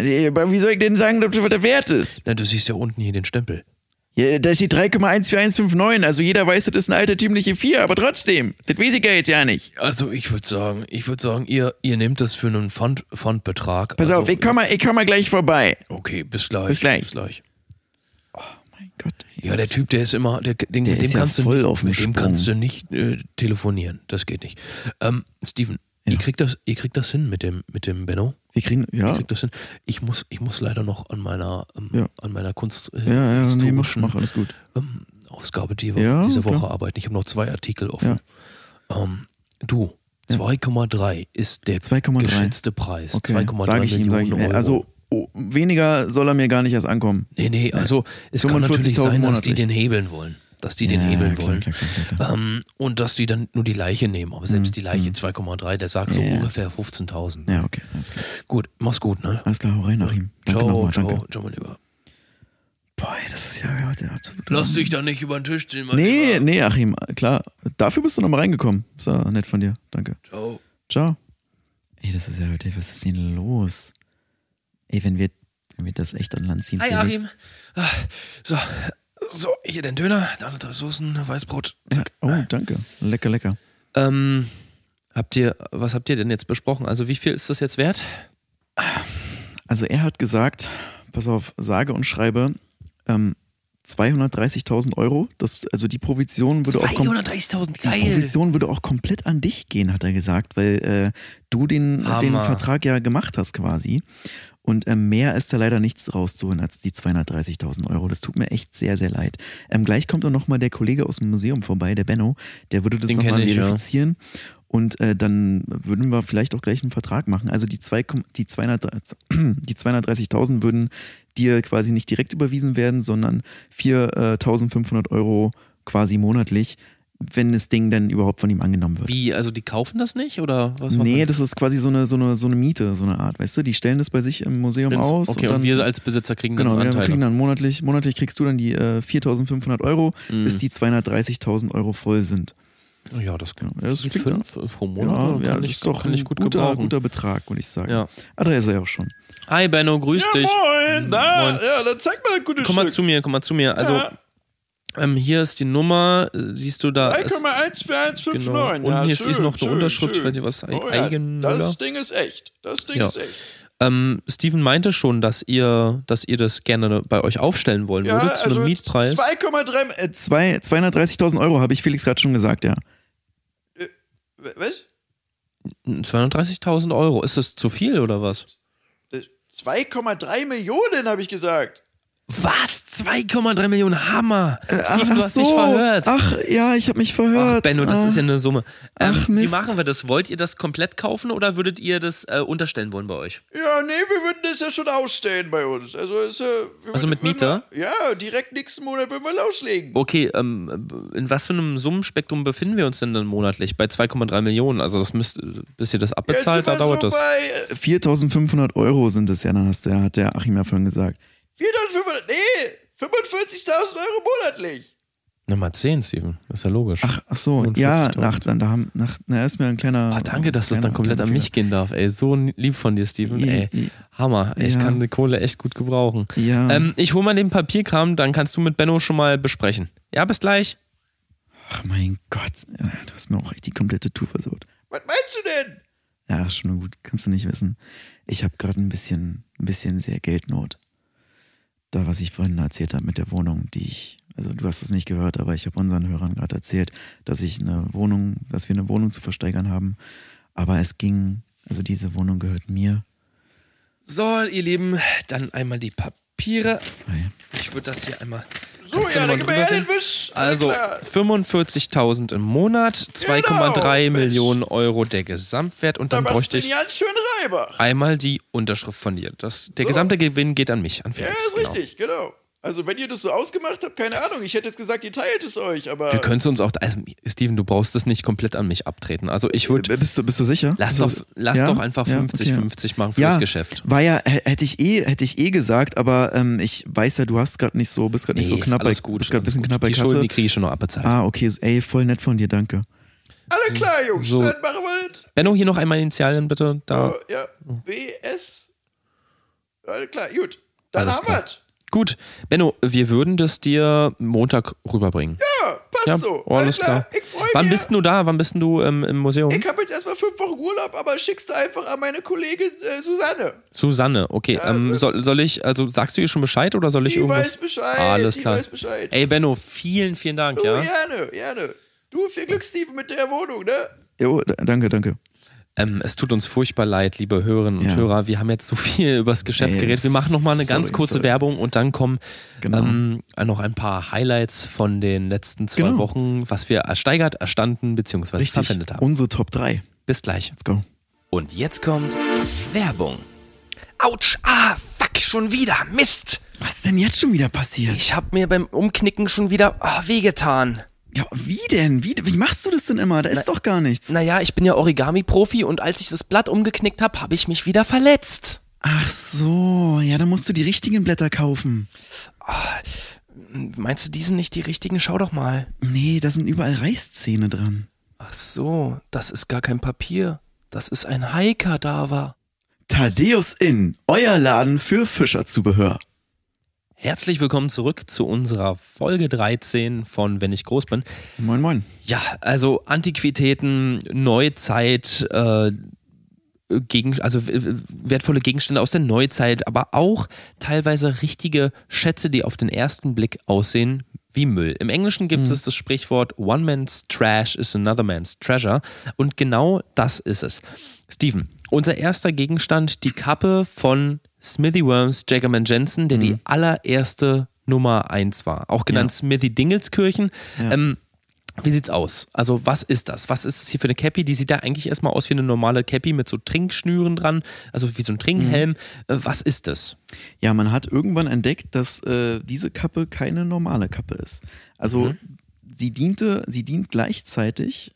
Aber wie soll ich denn sagen, ob das was der Wert ist? Na, du siehst ja unten hier den Stempel. Ja, da steht 3,14159. Also jeder weiß, das ist eine altertümliche 4, aber trotzdem. Das weiß ich ja jetzt ja nicht. Also ich würde sagen, ich würde sagen, ihr, ihr nehmt das für einen Pfand, Pfandbetrag. Pass also, auf, ich komm, mal, ich komm mal gleich vorbei. Okay, bis gleich. Bis gleich. Bis gleich. Mein Gott. ey. Ja, der Typ, der ist immer, der, den, Der mit dem ist ja kannst du voll nicht, mit dem kannst du nicht äh, telefonieren. Das geht nicht. Ähm, Steven, Ja. ihr kriegt das, ihr kriegt das hin mit dem, mit dem Benno. Wir kriegen, Ihr ja. kriegt das hin. Ich muss, ich muss leider noch an meiner, ähm, Ja. an meiner Kunst äh, Ja, ja, nee, mach, mach alles gut. ähm, Ausgabe die, Ja, diese Woche klar. arbeiten. Ich habe noch zwei Artikel offen. Ähm, du, Ja. 2,3 ist der 2,3. geschätzte Preis. Okay, 2,3 sage ich ihm. Millionen Euro. Also oh, weniger soll er mir gar nicht erst ankommen. nee, nee, also es kann 45.000 natürlich sein, dass die den hebeln wollen. Dass die den Ja, hebeln klar, wollen. klar, klar. Ähm, und dass die dann nur die Leiche nehmen. Aber selbst die Leiche 2,3, der sagt so Mhm. Ja, ungefähr 15.000. Ja, okay, alles klar. Gut, mach's gut, ne? Alles klar, hau rein nach ihm. Danke ciao, nochmal, ciao, ciao, mein Lieber. Boah, das ist ja, der absolute Lass dich da nicht über den Tisch ziehen, mein Nee, Lieber. nee, Achim, klar. Dafür bist du nochmal reingekommen. Ist ja nett von dir. Danke. Ciao. Ciao. Ey, das ist ja, ey, was ist denn los? Ey, wenn wir, wenn wir das echt an Land ziehen. Hi, Felix. Achim. Ah, So, so, hier den Döner, da drei Soßen, Weißbrot. Ja, Zack. oh, danke. Lecker, lecker. Ähm, habt ihr, was habt ihr denn jetzt besprochen? Also wie viel ist das jetzt wert? Also er hat gesagt, pass auf, sage und schreibe, ähm, 230.000 Euro. Das, also die Provision würde auch 230.000, die Provision würde auch komplett an dich gehen, hat er gesagt, weil äh, du den, Hammer. den Vertrag ja gemacht hast quasi. Und ähm, mehr ist da leider nichts rauszuholen als die 230.000 Euro. Das tut mir echt sehr, sehr leid. Ähm, gleich kommt auch nochmal der Kollege aus dem Museum vorbei, der Benno. Der würde das nochmal ich, ja. verifizieren. Und äh, dann würden wir vielleicht auch gleich einen Vertrag machen. Also die, zwei, die 200 die 230.000 würden dir quasi nicht direkt überwiesen werden, sondern 4.500 Euro quasi monatlich, wenn das Ding dann überhaupt von ihm angenommen wird. Wie, also die kaufen das nicht oder was? Nee, das ist quasi so eine, so, eine, so eine Miete, so eine Art, weißt du? Die stellen das bei sich im Museum Ins- aus. Okay, und, dann, wir als Besitzer kriegen Genau, dann wir Anteile. kriegen dann monatlich, monatlich kriegst du dann die äh, 4.500 Euro, Mhm. bis die 230.000 Euro voll sind. ja, das, Genau. Ja, das klingt fünf pro Ja, Monat ja kann, das ich, ist doch kann ein gut guter, gebrauchen. guter Betrag, würde ich sagen. Ja. Ah, da ist er ja auch schon. Hi Benno, grüß dich. Moin, da, Moin. ja, dann zeig mal ein gutes Komm mal Stück. zu mir, komm mal zu mir. Also Ja. Ähm, hier ist die Nummer, äh, siehst du da. ist- 3,14159. Genau. Und ja, hier schön, ist noch eine schön, Unterschrift, schön. weiß ich was, oh, ja, Eigenmüller? Das Ding ist echt. Das Ding Ja. ist echt. Ähm, Steven meinte schon, dass ihr, dass ihr das gerne bei euch aufstellen wollen Ja, würdet zu also einem Mietpreis. 2,3. Äh, zwei- 230.000 Euro habe ich Felix gerade schon gesagt, ja. Äh, was? 230.000 Euro. Ist das zu viel oder was? Äh, 2,3 Millionen, habe ich gesagt. Was? 2,3 Millionen Hammer! Steven, du ach hast dich verhört. Ach ja, ich habe mich verhört. Ach, Benno, das Ah. ist ja eine Summe. Ähm, Ach, wie Mist. machen wir das? Wollt ihr das komplett kaufen oder würdet ihr das äh, unterstellen wollen bei euch? Ja, nee, wir würden das ja schon ausstellen bei uns. Also, ist, äh, Also mit Mieter? Wir, ja, direkt nächsten Monat würden wir loslegen. Okay, ähm, in was für einem Summenspektrum befinden wir uns denn dann monatlich? Bei 2,3 Millionen. Also das müsst, bis ihr das abbezahlt, da sind wir dauert so das. Bei äh, 4500 Euro sind es ja, dann hast der, hat der Achim ja vorhin gesagt. 4.500, nee, 45.000 Euro monatlich. Nummer 10, Steven. Das ist ja logisch. Ach, ach so, 45.000. ja, nach, dann, da haben, nach, na, ist mir ein kleiner. Ah, danke, dass das dann komplett an mich gehen darf. Ey, so lieb von dir, Steven. Ey, ja. Hammer. Ich Ja. kann die Kohle echt gut gebrauchen. Ja. Ähm, ich hol mal den Papierkram, dann kannst du mit Benno schon mal besprechen. Ja, bis gleich. Ach mein Gott, du hast mir auch echt die komplette Tour versaut. Was meinst du denn? Ja, schon gut, kannst du nicht wissen. Ich habe gerade ein bisschen, ein bisschen sehr Geldnot. Da, was ich vorhin erzählt habe mit der Wohnung, die ich, also du hast es nicht gehört, aber ich habe unseren Hörern gerade erzählt, dass ich eine Wohnung, dass wir eine Wohnung zu versteigern haben. Aber es ging, also diese Wohnung gehört mir. So, ihr Lieben, dann einmal die Papiere. Weil Ich würde das hier einmal. So, Kannst ja, dann gib mir her den Wisch. Also klar. 45.000 im Monat, 2,3 Genau, Millionen Euro der Gesamtwert und dann bräuchte ich einmal die Unterschrift von dir. Das, der So. gesamte Gewinn geht an mich, an Ja, Felix. ist genau. richtig, genau. Also, wenn ihr das so ausgemacht habt, keine Ahnung. Ich hätte jetzt gesagt, ihr teilt es euch, aber. Wir können es uns auch, also Steven, du brauchst es nicht komplett an mich abtreten. Also ich würde, Äh, Bist du, bist du sicher? lass, Ist doch, das- lass ja? doch einfach Ja, 50-50 okay. machen für das Geschäft. War ja, hätte ich eh, hätte ich eh gesagt, aber ähm, ich weiß ja, du hast gerade nicht so, bist gerade nicht so Nee, knapp ist alles bei, gut. bist gerade ein bisschen knapp bei Die Schulden, Kasse. die kriege ich schon noch abbezahlt. Ah, okay, so- ey, voll nett von dir, danke. Alle klar, Jungs. So. Dann machen wir das. Benno, hier noch einmal Initialien bitte. Da. Oh, ja, WS. Alles klar, gut. Dann Alles haben klar. wir's. Gut, Benno, wir würden das dir Montag rüberbringen. Ja, passt Ja, so. alles klar. Ich freue Wann mich. bist du da? Wann bist du ähm, im Museum? Ich habe jetzt erstmal fünf Wochen Urlaub, aber schickst du einfach an meine Kollegin äh, Susanne. Susanne, okay. ähm, soll, soll ich, also sagst du ihr schon Bescheid oder soll ich Die irgendwas? weiß Bescheid. Alles die klar. weiß Bescheid. Ey, Benno, vielen, vielen Dank, du, ja. gerne, gerne. Du, viel Glück, Steven, mit der Wohnung, ne? Jo, danke, danke. Ähm, es tut uns furchtbar leid, liebe Hörerinnen und Ja. Hörer. Wir haben jetzt so viel über das Geschäft Ey, geredet. Wir machen noch mal eine sorry, ganz kurze sorry. Werbung und dann kommen Genau. ähm, noch ein paar Highlights von den letzten zwei Genau. Wochen, was wir ersteigert, erstanden bzw. Verwendet haben. Unsere Top 3. Bis gleich. Let's go. Und jetzt kommt Werbung. Autsch, ah, fuck, schon wieder, Mist. Was ist denn jetzt schon wieder passiert? Ich hab mir beim Umknicken schon wieder ah, wehgetan. Ja, wie denn? Wie, wie machst du das denn immer? Da ist doch gar nichts. Naja, ich bin ja Origami-Profi und als ich das Blatt umgeknickt habe, habe ich mich wieder verletzt. Ach so, ja, dann musst du die richtigen Blätter kaufen. Meinst du, die sind nicht die richtigen? Schau doch mal. Nee, da sind überall Reißzähne dran. Ach so, das ist gar kein Papier. Das ist ein Haikadaver. Thaddeus Inn, euer Laden für Fischerzubehör. Herzlich willkommen zurück zu unserer Folge 13 von Wenn ich groß bin. Moin, moin. Ja, also Antiquitäten, Neuzeit, äh, gegen, also w- wertvolle Gegenstände aus der Neuzeit, aber auch teilweise richtige Schätze, die auf den ersten Blick aussehen wie Müll. Im Englischen gibt es das Sprichwort One man's trash is another man's treasure und genau das ist es. Steven, unser erster Gegenstand, die Kappe von Smithy Worms Jackerman Jensen, der die allererste Nummer 1 war, auch genannt Smithy Dingelskirchen. Ähm, wie sieht's aus? Also, was ist das? Was ist das hier für eine Cappy? Die sieht da eigentlich erstmal aus wie eine normale Cappy mit so Trinkschnüren dran, also wie so ein Trinkhelm. Äh, Was ist das? Ja, man hat irgendwann entdeckt, dass äh, diese Kappe keine normale Kappe ist. Also sie diente, sie dient gleichzeitig,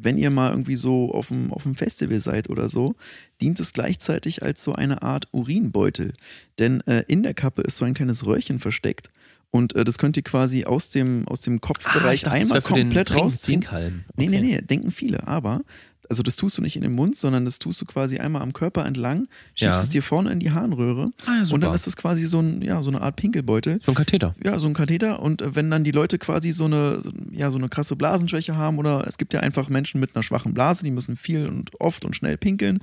wenn ihr mal irgendwie so auf dem, auf dem Festival seid oder so, dient es gleichzeitig als so eine Art Urinbeutel. Denn äh, in der Kappe ist so ein kleines Röhrchen versteckt und äh, das könnt ihr quasi aus dem, aus dem Kopfbereich das einmal wär für den komplett rausziehen. Trinkhalm. Nee, nee, Okay. nee, denken viele. Aber, also das tust du nicht in den Mund, sondern das tust du quasi einmal am Körper entlang, schiebst Ja. es dir vorne in die Harnröhre Ah, und dann ist es quasi so, ein, ja, so eine Art Pinkelbeutel. So ein Katheter. Ja, so ein Katheter. Und äh, wenn dann die Leute quasi so eine, ja, so eine krasse Blasenschwäche haben oder es gibt ja einfach Menschen mit einer schwachen Blase, die müssen viel und oft und schnell pinkeln,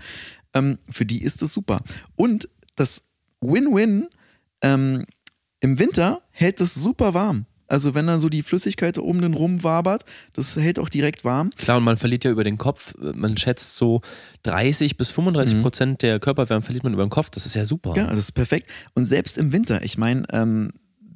ähm, für die ist das super. Und das Win-Win, ähm, im Winter hält es super warm. Also wenn dann so die Flüssigkeit da oben drin rumwabert, das hält auch direkt warm. Klar, und man verliert ja über den Kopf, man schätzt so 30 bis 35 Prozent der Körperwärme verliert man über den Kopf. Das ist ja super. Ja, das ist perfekt. Und selbst im Winter, ich meine, ähm,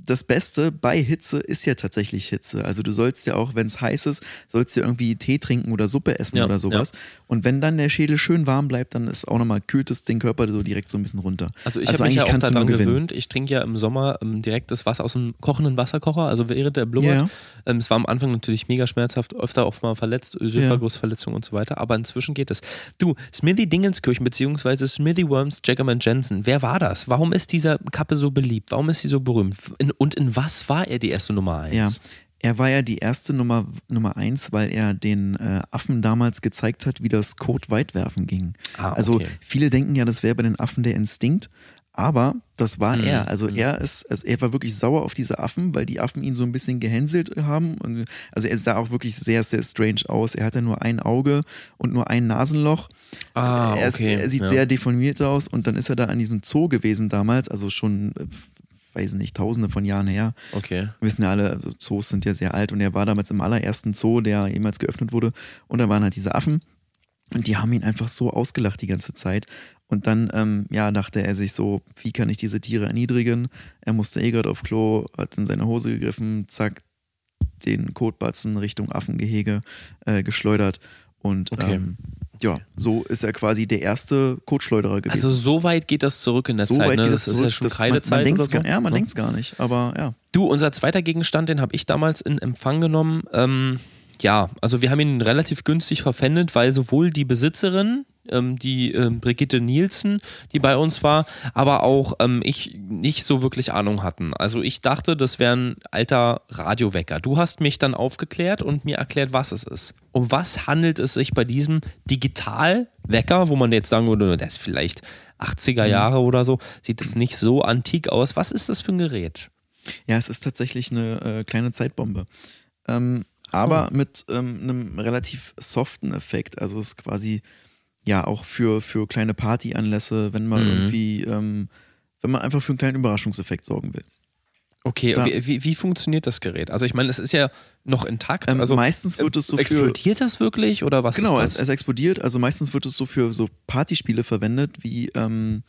das Beste bei Hitze ist ja tatsächlich Hitze. Also du sollst ja auch, wenn es heiß ist, sollst du irgendwie Tee trinken oder Suppe essen Ja, oder sowas. Und wenn dann der Schädel schön warm bleibt, dann ist auch nochmal, kühlt es den Körper so direkt so ein bisschen runter. Also ich habe mich ja auch daran gewöhnt. Ich trinke ja im Sommer ähm, direkt das Wasser aus dem kochenden Wasserkocher, also während der blubbert. Ja. Ähm, es war am Anfang natürlich mega schmerzhaft, öfter auch mal verletzt, Ösophagusverletzung und so weiter, aber inzwischen geht es. Du, Smithy Dingenskirchen beziehungsweise Smithy Worms Jackerman Jensen, wer war das? Warum ist diese Kappe so beliebt? Warum ist sie so berühmt? In, und in was war er die erste Nummer eins? Ja. Er war ja die erste Nummer, Nummer eins, weil er den äh, Affen damals gezeigt hat, wie das Kotweitwerfen ging. Ah, Also okay. viele denken ja, das wäre bei den Affen der Instinkt, aber das war Mhm, er. Also er ist, also er war wirklich sauer auf diese Affen, weil die Affen ihn so ein bisschen gehänselt haben. Und, also er sah auch wirklich sehr, sehr strange aus. Er hatte nur ein Auge und nur ein Nasenloch. Ah, er, ist, okay, er sieht ja. sehr deformiert aus und dann ist er da an diesem Zoo gewesen damals, also schon, äh, weiß nicht, tausende von Jahren her. Okay. Wir wissen ja alle, Zoos sind ja sehr alt und er war damals im allerersten Zoo, der jemals geöffnet wurde. Und da waren halt diese Affen und die haben ihn einfach so ausgelacht die ganze Zeit. Und dann, ähm, ja, dachte er sich so, wie kann ich diese Tiere erniedrigen? Er musste eh gerade auf Klo, hat in seine Hose gegriffen, zack, den Kotbatzen Richtung Affengehege äh, geschleudert. Und Okay. ähm, ja, so ist er quasi der erste Kotschleuderer gewesen. Also so weit geht das zurück in der so Zeit. weit ne? geht das es ist ja schon man, Kreidezeit man so. gar, ja, man ne? denkt es gar nicht, aber ja. Du, unser zweiter Gegenstand, den habe ich damals in Empfang genommen. Ähm, ja, also wir haben ihn relativ günstig verpfändet, weil sowohl die Besitzerin, ähm, die ähm, Brigitte Nielsen, die bei uns war, aber auch ähm, ich nicht so wirklich Ahnung hatten. Also ich dachte, das wäre ein alter Radiowecker. Du hast mich dann aufgeklärt und mir erklärt, was es ist. Um was handelt es sich bei diesem Digitalwecker, wo man jetzt sagen würde, der ist vielleicht 80er Jahre oder so, sieht jetzt nicht so antik aus. Was ist das für ein Gerät? Ja, es ist tatsächlich eine äh, kleine Zeitbombe. Ähm, aber mit ähm, einem relativ soften Effekt. Also es ist quasi ja auch für, für kleine Partyanlässe, wenn man Mhm. irgendwie, ähm, wenn man einfach für einen kleinen Überraschungseffekt sorgen will. Okay, wie, wie, wie funktioniert das Gerät? Also ich meine, es ist ja noch intakt. Ähm, also meistens wird es so für. explodiert das wirklich oder was Genau, ist es, es explodiert. Also meistens wird es so für so Partyspiele verwendet, wie ähm,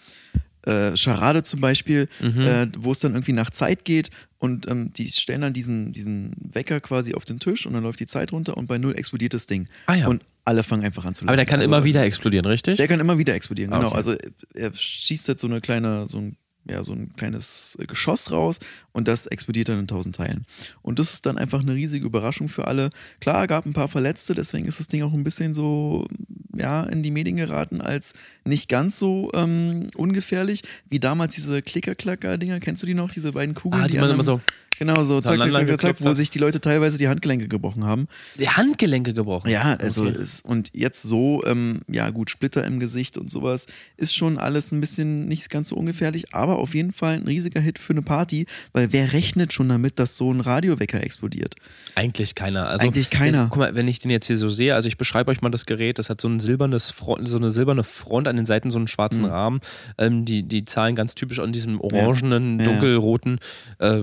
äh, Charade zum Beispiel, Mhm. äh, wo es dann irgendwie nach Zeit geht und ähm, die stellen dann diesen, diesen Wecker quasi auf den Tisch und dann läuft die Zeit runter und bei null explodiert das Ding. Ah ja. Und alle fangen einfach an zu lachen. Aber der kann Also, immer wieder explodieren, richtig? Der kann immer wieder explodieren, genau. okay. Also er schießt jetzt so eine kleine, so ein, ja, so ein kleines Geschoss raus und das explodiert dann in tausend Teilen. Und das ist dann einfach eine riesige Überraschung für alle. Klar, gab ein paar Verletzte, deswegen ist das Ding auch ein bisschen so, ja, in die Medien geraten als nicht ganz so ähm, ungefährlich wie damals diese Klicker-Klacker-Dinger. Kennst du die noch? Diese beiden Kugeln, ah, die man an immer so Genau, so zack, zack, zack, zack, wo sich die Leute teilweise die Handgelenke gebrochen haben. die Handgelenke gebrochen. Ja, also Okay. es, und jetzt so, ähm, ja gut, Splitter im Gesicht und sowas, ist schon alles ein bisschen nicht ganz so ungefährlich, aber auf jeden Fall ein riesiger Hit für eine Party, weil wer rechnet schon damit, dass so ein Radiowecker explodiert? Eigentlich keiner. Also Eigentlich keiner. Jetzt, guck mal, wenn ich den jetzt hier so sehe, also ich beschreibe euch mal das Gerät, das hat so ein silbernes Front, so eine silberne Front an den Seiten, so einen schwarzen Mhm. Rahmen. Ähm, die, die Zahlen ganz typisch an diesem orangenen, Ja. Dunkelroten äh,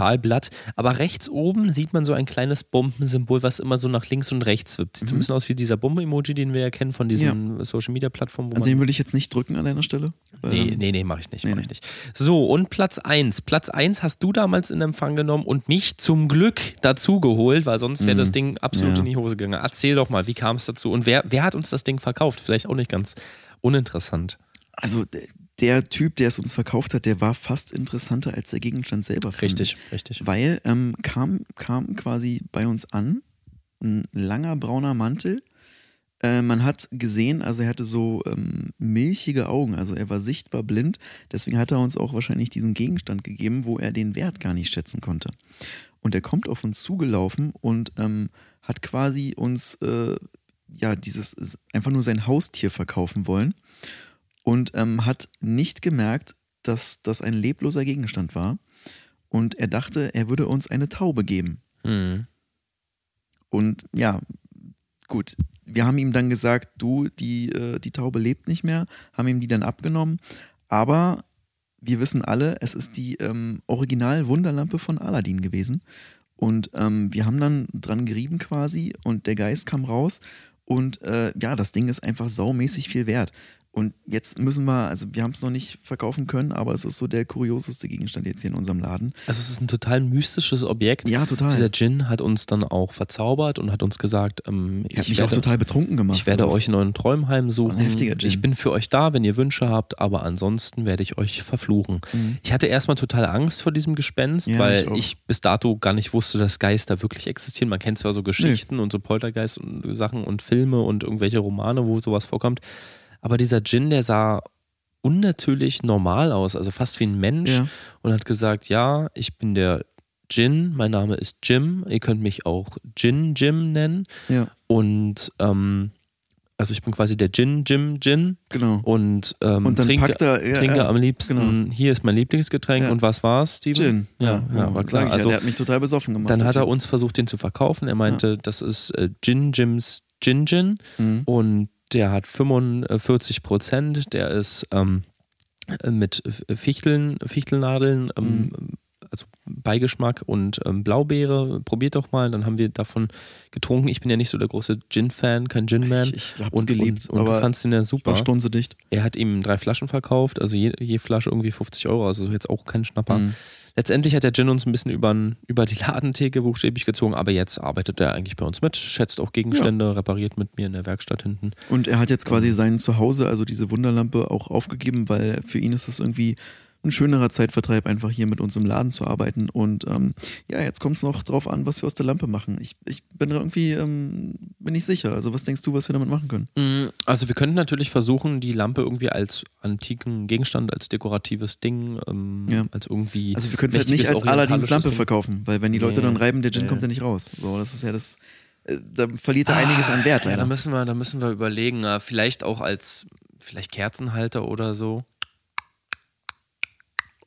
Digitalblatt. Aber rechts oben sieht man so ein kleines Bombensymbol, was immer so nach links und rechts wippt. Sieht so ein bisschen aus wie dieser Bomben-Emoji, den wir ja kennen von diesen Social-Media-Plattformen, wo An man den würde ich jetzt nicht drücken an deiner Stelle. Nee, Ähm, nee, nee, mach ich nicht, nee, mach nee. ich nicht. So, und Platz 1. Platz 1 hast du damals in Empfang genommen und mich zum Glück dazu geholt, weil sonst wäre das Ding absolut Mhm. Ja. in die Hose gegangen. Erzähl doch mal, wie kam es dazu und wer, wer hat uns das Ding verkauft? Vielleicht auch nicht ganz uninteressant. Also der Typ, der es uns verkauft hat, der war fast interessanter als der Gegenstand selber. Richtig, ich. richtig. Weil ähm, kam, kam quasi bei uns an, ein langer brauner Mantel. Äh, man hat gesehen, also er hatte so ähm, milchige Augen, also er war sichtbar blind. Deswegen hat er uns auch wahrscheinlich diesen Gegenstand gegeben, wo er den Wert gar nicht schätzen konnte. Und er kommt auf uns zugelaufen und ähm, hat quasi uns äh, ja dieses einfach nur sein Haustier verkaufen wollen und ähm, hat nicht gemerkt, dass das ein lebloser Gegenstand war. Und er dachte, er würde uns eine Taube geben. Hm. Und ja, gut, wir haben ihm dann gesagt, du, die, äh, die Taube lebt nicht mehr, haben ihm die dann abgenommen. Aber wir wissen alle, es ist die ähm, Original-Wunderlampe von Aladdin gewesen. Und ähm, wir haben dann dran gerieben quasi und der Geist kam raus. Und äh, ja, das Ding ist einfach saumäßig viel wert. Und jetzt müssen wir, also wir haben es noch nicht verkaufen können, aber es ist so der kurioseste Gegenstand jetzt hier in unserem Laden. Also es ist ein total mystisches Objekt. Ja, total. Dieser Djinn hat uns dann auch verzaubert und hat uns gesagt, ähm, ich mich werde, auch total betrunken gemacht. ich werde euch in euren Träumen heimsuchen. ein heftiger Djinn. Ich bin für euch da, wenn ihr Wünsche habt, aber ansonsten werde ich euch verfluchen. Ich hatte erstmal total Angst vor diesem Gespenst, Mhm. Ja, weil ich ich, bis dato gar nicht wusste, dass Geister wirklich existieren. Man kennt zwar so Geschichten und so Poltergeist und Sachen und Filme und irgendwelche Romane, wo sowas vorkommt, aber dieser Djinn, der sah unnatürlich normal aus, also fast wie ein Mensch Ja. und hat gesagt, ja, ich bin der Jin, mein Name ist Jim, ihr könnt mich auch Jin Jim nennen Ja, und ähm, also ich bin quasi der Jin Jim Jin genau. und, ähm, Und dann trinke, er. Ja, trinke ja, am liebsten, genau. hier ist mein Lieblingsgetränk Ja. und was war's, Steven? Gin. Ja, ja, war sag klar. Also der hat mich total besoffen gemacht. dann hat er uns versucht, den zu verkaufen. Er meinte, das ist äh, Gin Jims Gin Gin Mhm. und der hat 45 Prozent. Der ist ähm, äh, mit Fichteln, Fichtelnadeln, ähm, Mhm. also Beigeschmack und ähm, Blaubeere. Probiert doch mal. Dann haben wir davon getrunken. Ich bin ja nicht so der große Gin-Fan, kein Gin-Man. Ich, ich hab's und, geliebt, und, und du aber fandst den ja super. Stunze dicht. Er hat ihm drei Flaschen verkauft, also je, je Flasche irgendwie 50 Euro, also jetzt auch kein Schnapper. Mhm. Letztendlich hat der Gin uns ein bisschen über, über die Ladentheke buchstäblich gezogen, aber jetzt arbeitet er eigentlich bei uns mit, schätzt auch Gegenstände, repariert mit mir in der Werkstatt hinten. Und er hat jetzt quasi sein Zuhause, also diese Wunderlampe, auch aufgegeben, weil für ihn ist es irgendwie ein schönerer Zeitvertreib, einfach hier mit uns im Laden zu arbeiten. Und ähm, ja, jetzt kommt es noch drauf an, was wir aus der Lampe machen. Ich, ich bin da irgendwie, ähm, bin ich sicher. Also was denkst du, was wir damit machen können? Mm, Also wir könnten natürlich versuchen, die Lampe irgendwie als antiken Gegenstand, als dekoratives Ding, ähm, Ja. als irgendwie. Also wir können es halt nicht als Aladins Lampe Ding. verkaufen, weil wenn die Leute Nee. dann reiben, der Gin Nee. kommt ja nicht raus. So, das ist ja das, äh, da verliert er einiges an Wert Ja, da leider. müssen wir, da müssen wir überlegen, vielleicht auch als vielleicht Kerzenhalter oder so.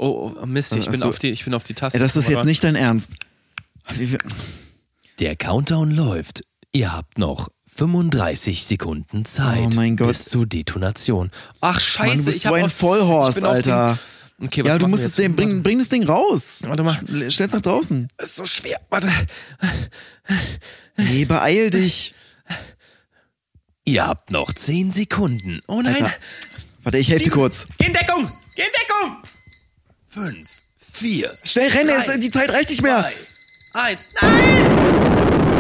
Oh, oh Mist, ich bin, Achso. auf die, ich bin auf die Taste. Ey, das ist jetzt nicht dein Ernst. Der Countdown läuft. Ihr habt noch 35 Sekunden Zeit Oh mein Gott. bis zur Detonation. Ach scheiße, Mann, du bist ich so ein auf- Vollhorst, Alter. Den, okay, was Ja, du musst es jetzt? dem, bring, bring das Ding raus. Warte mal. Sch- Stell's nach draußen. Das ist so schwer. Warte. Nee, beeil dich. Ihr habt noch 10 Sekunden. Oh nein. Alter. Warte, ich helfe dir kurz. Geh in Deckung! Geh in Deckung! 5, 4, Schnell rennen, es- die Zeit reicht nicht mehr. 2, Eins. Nein!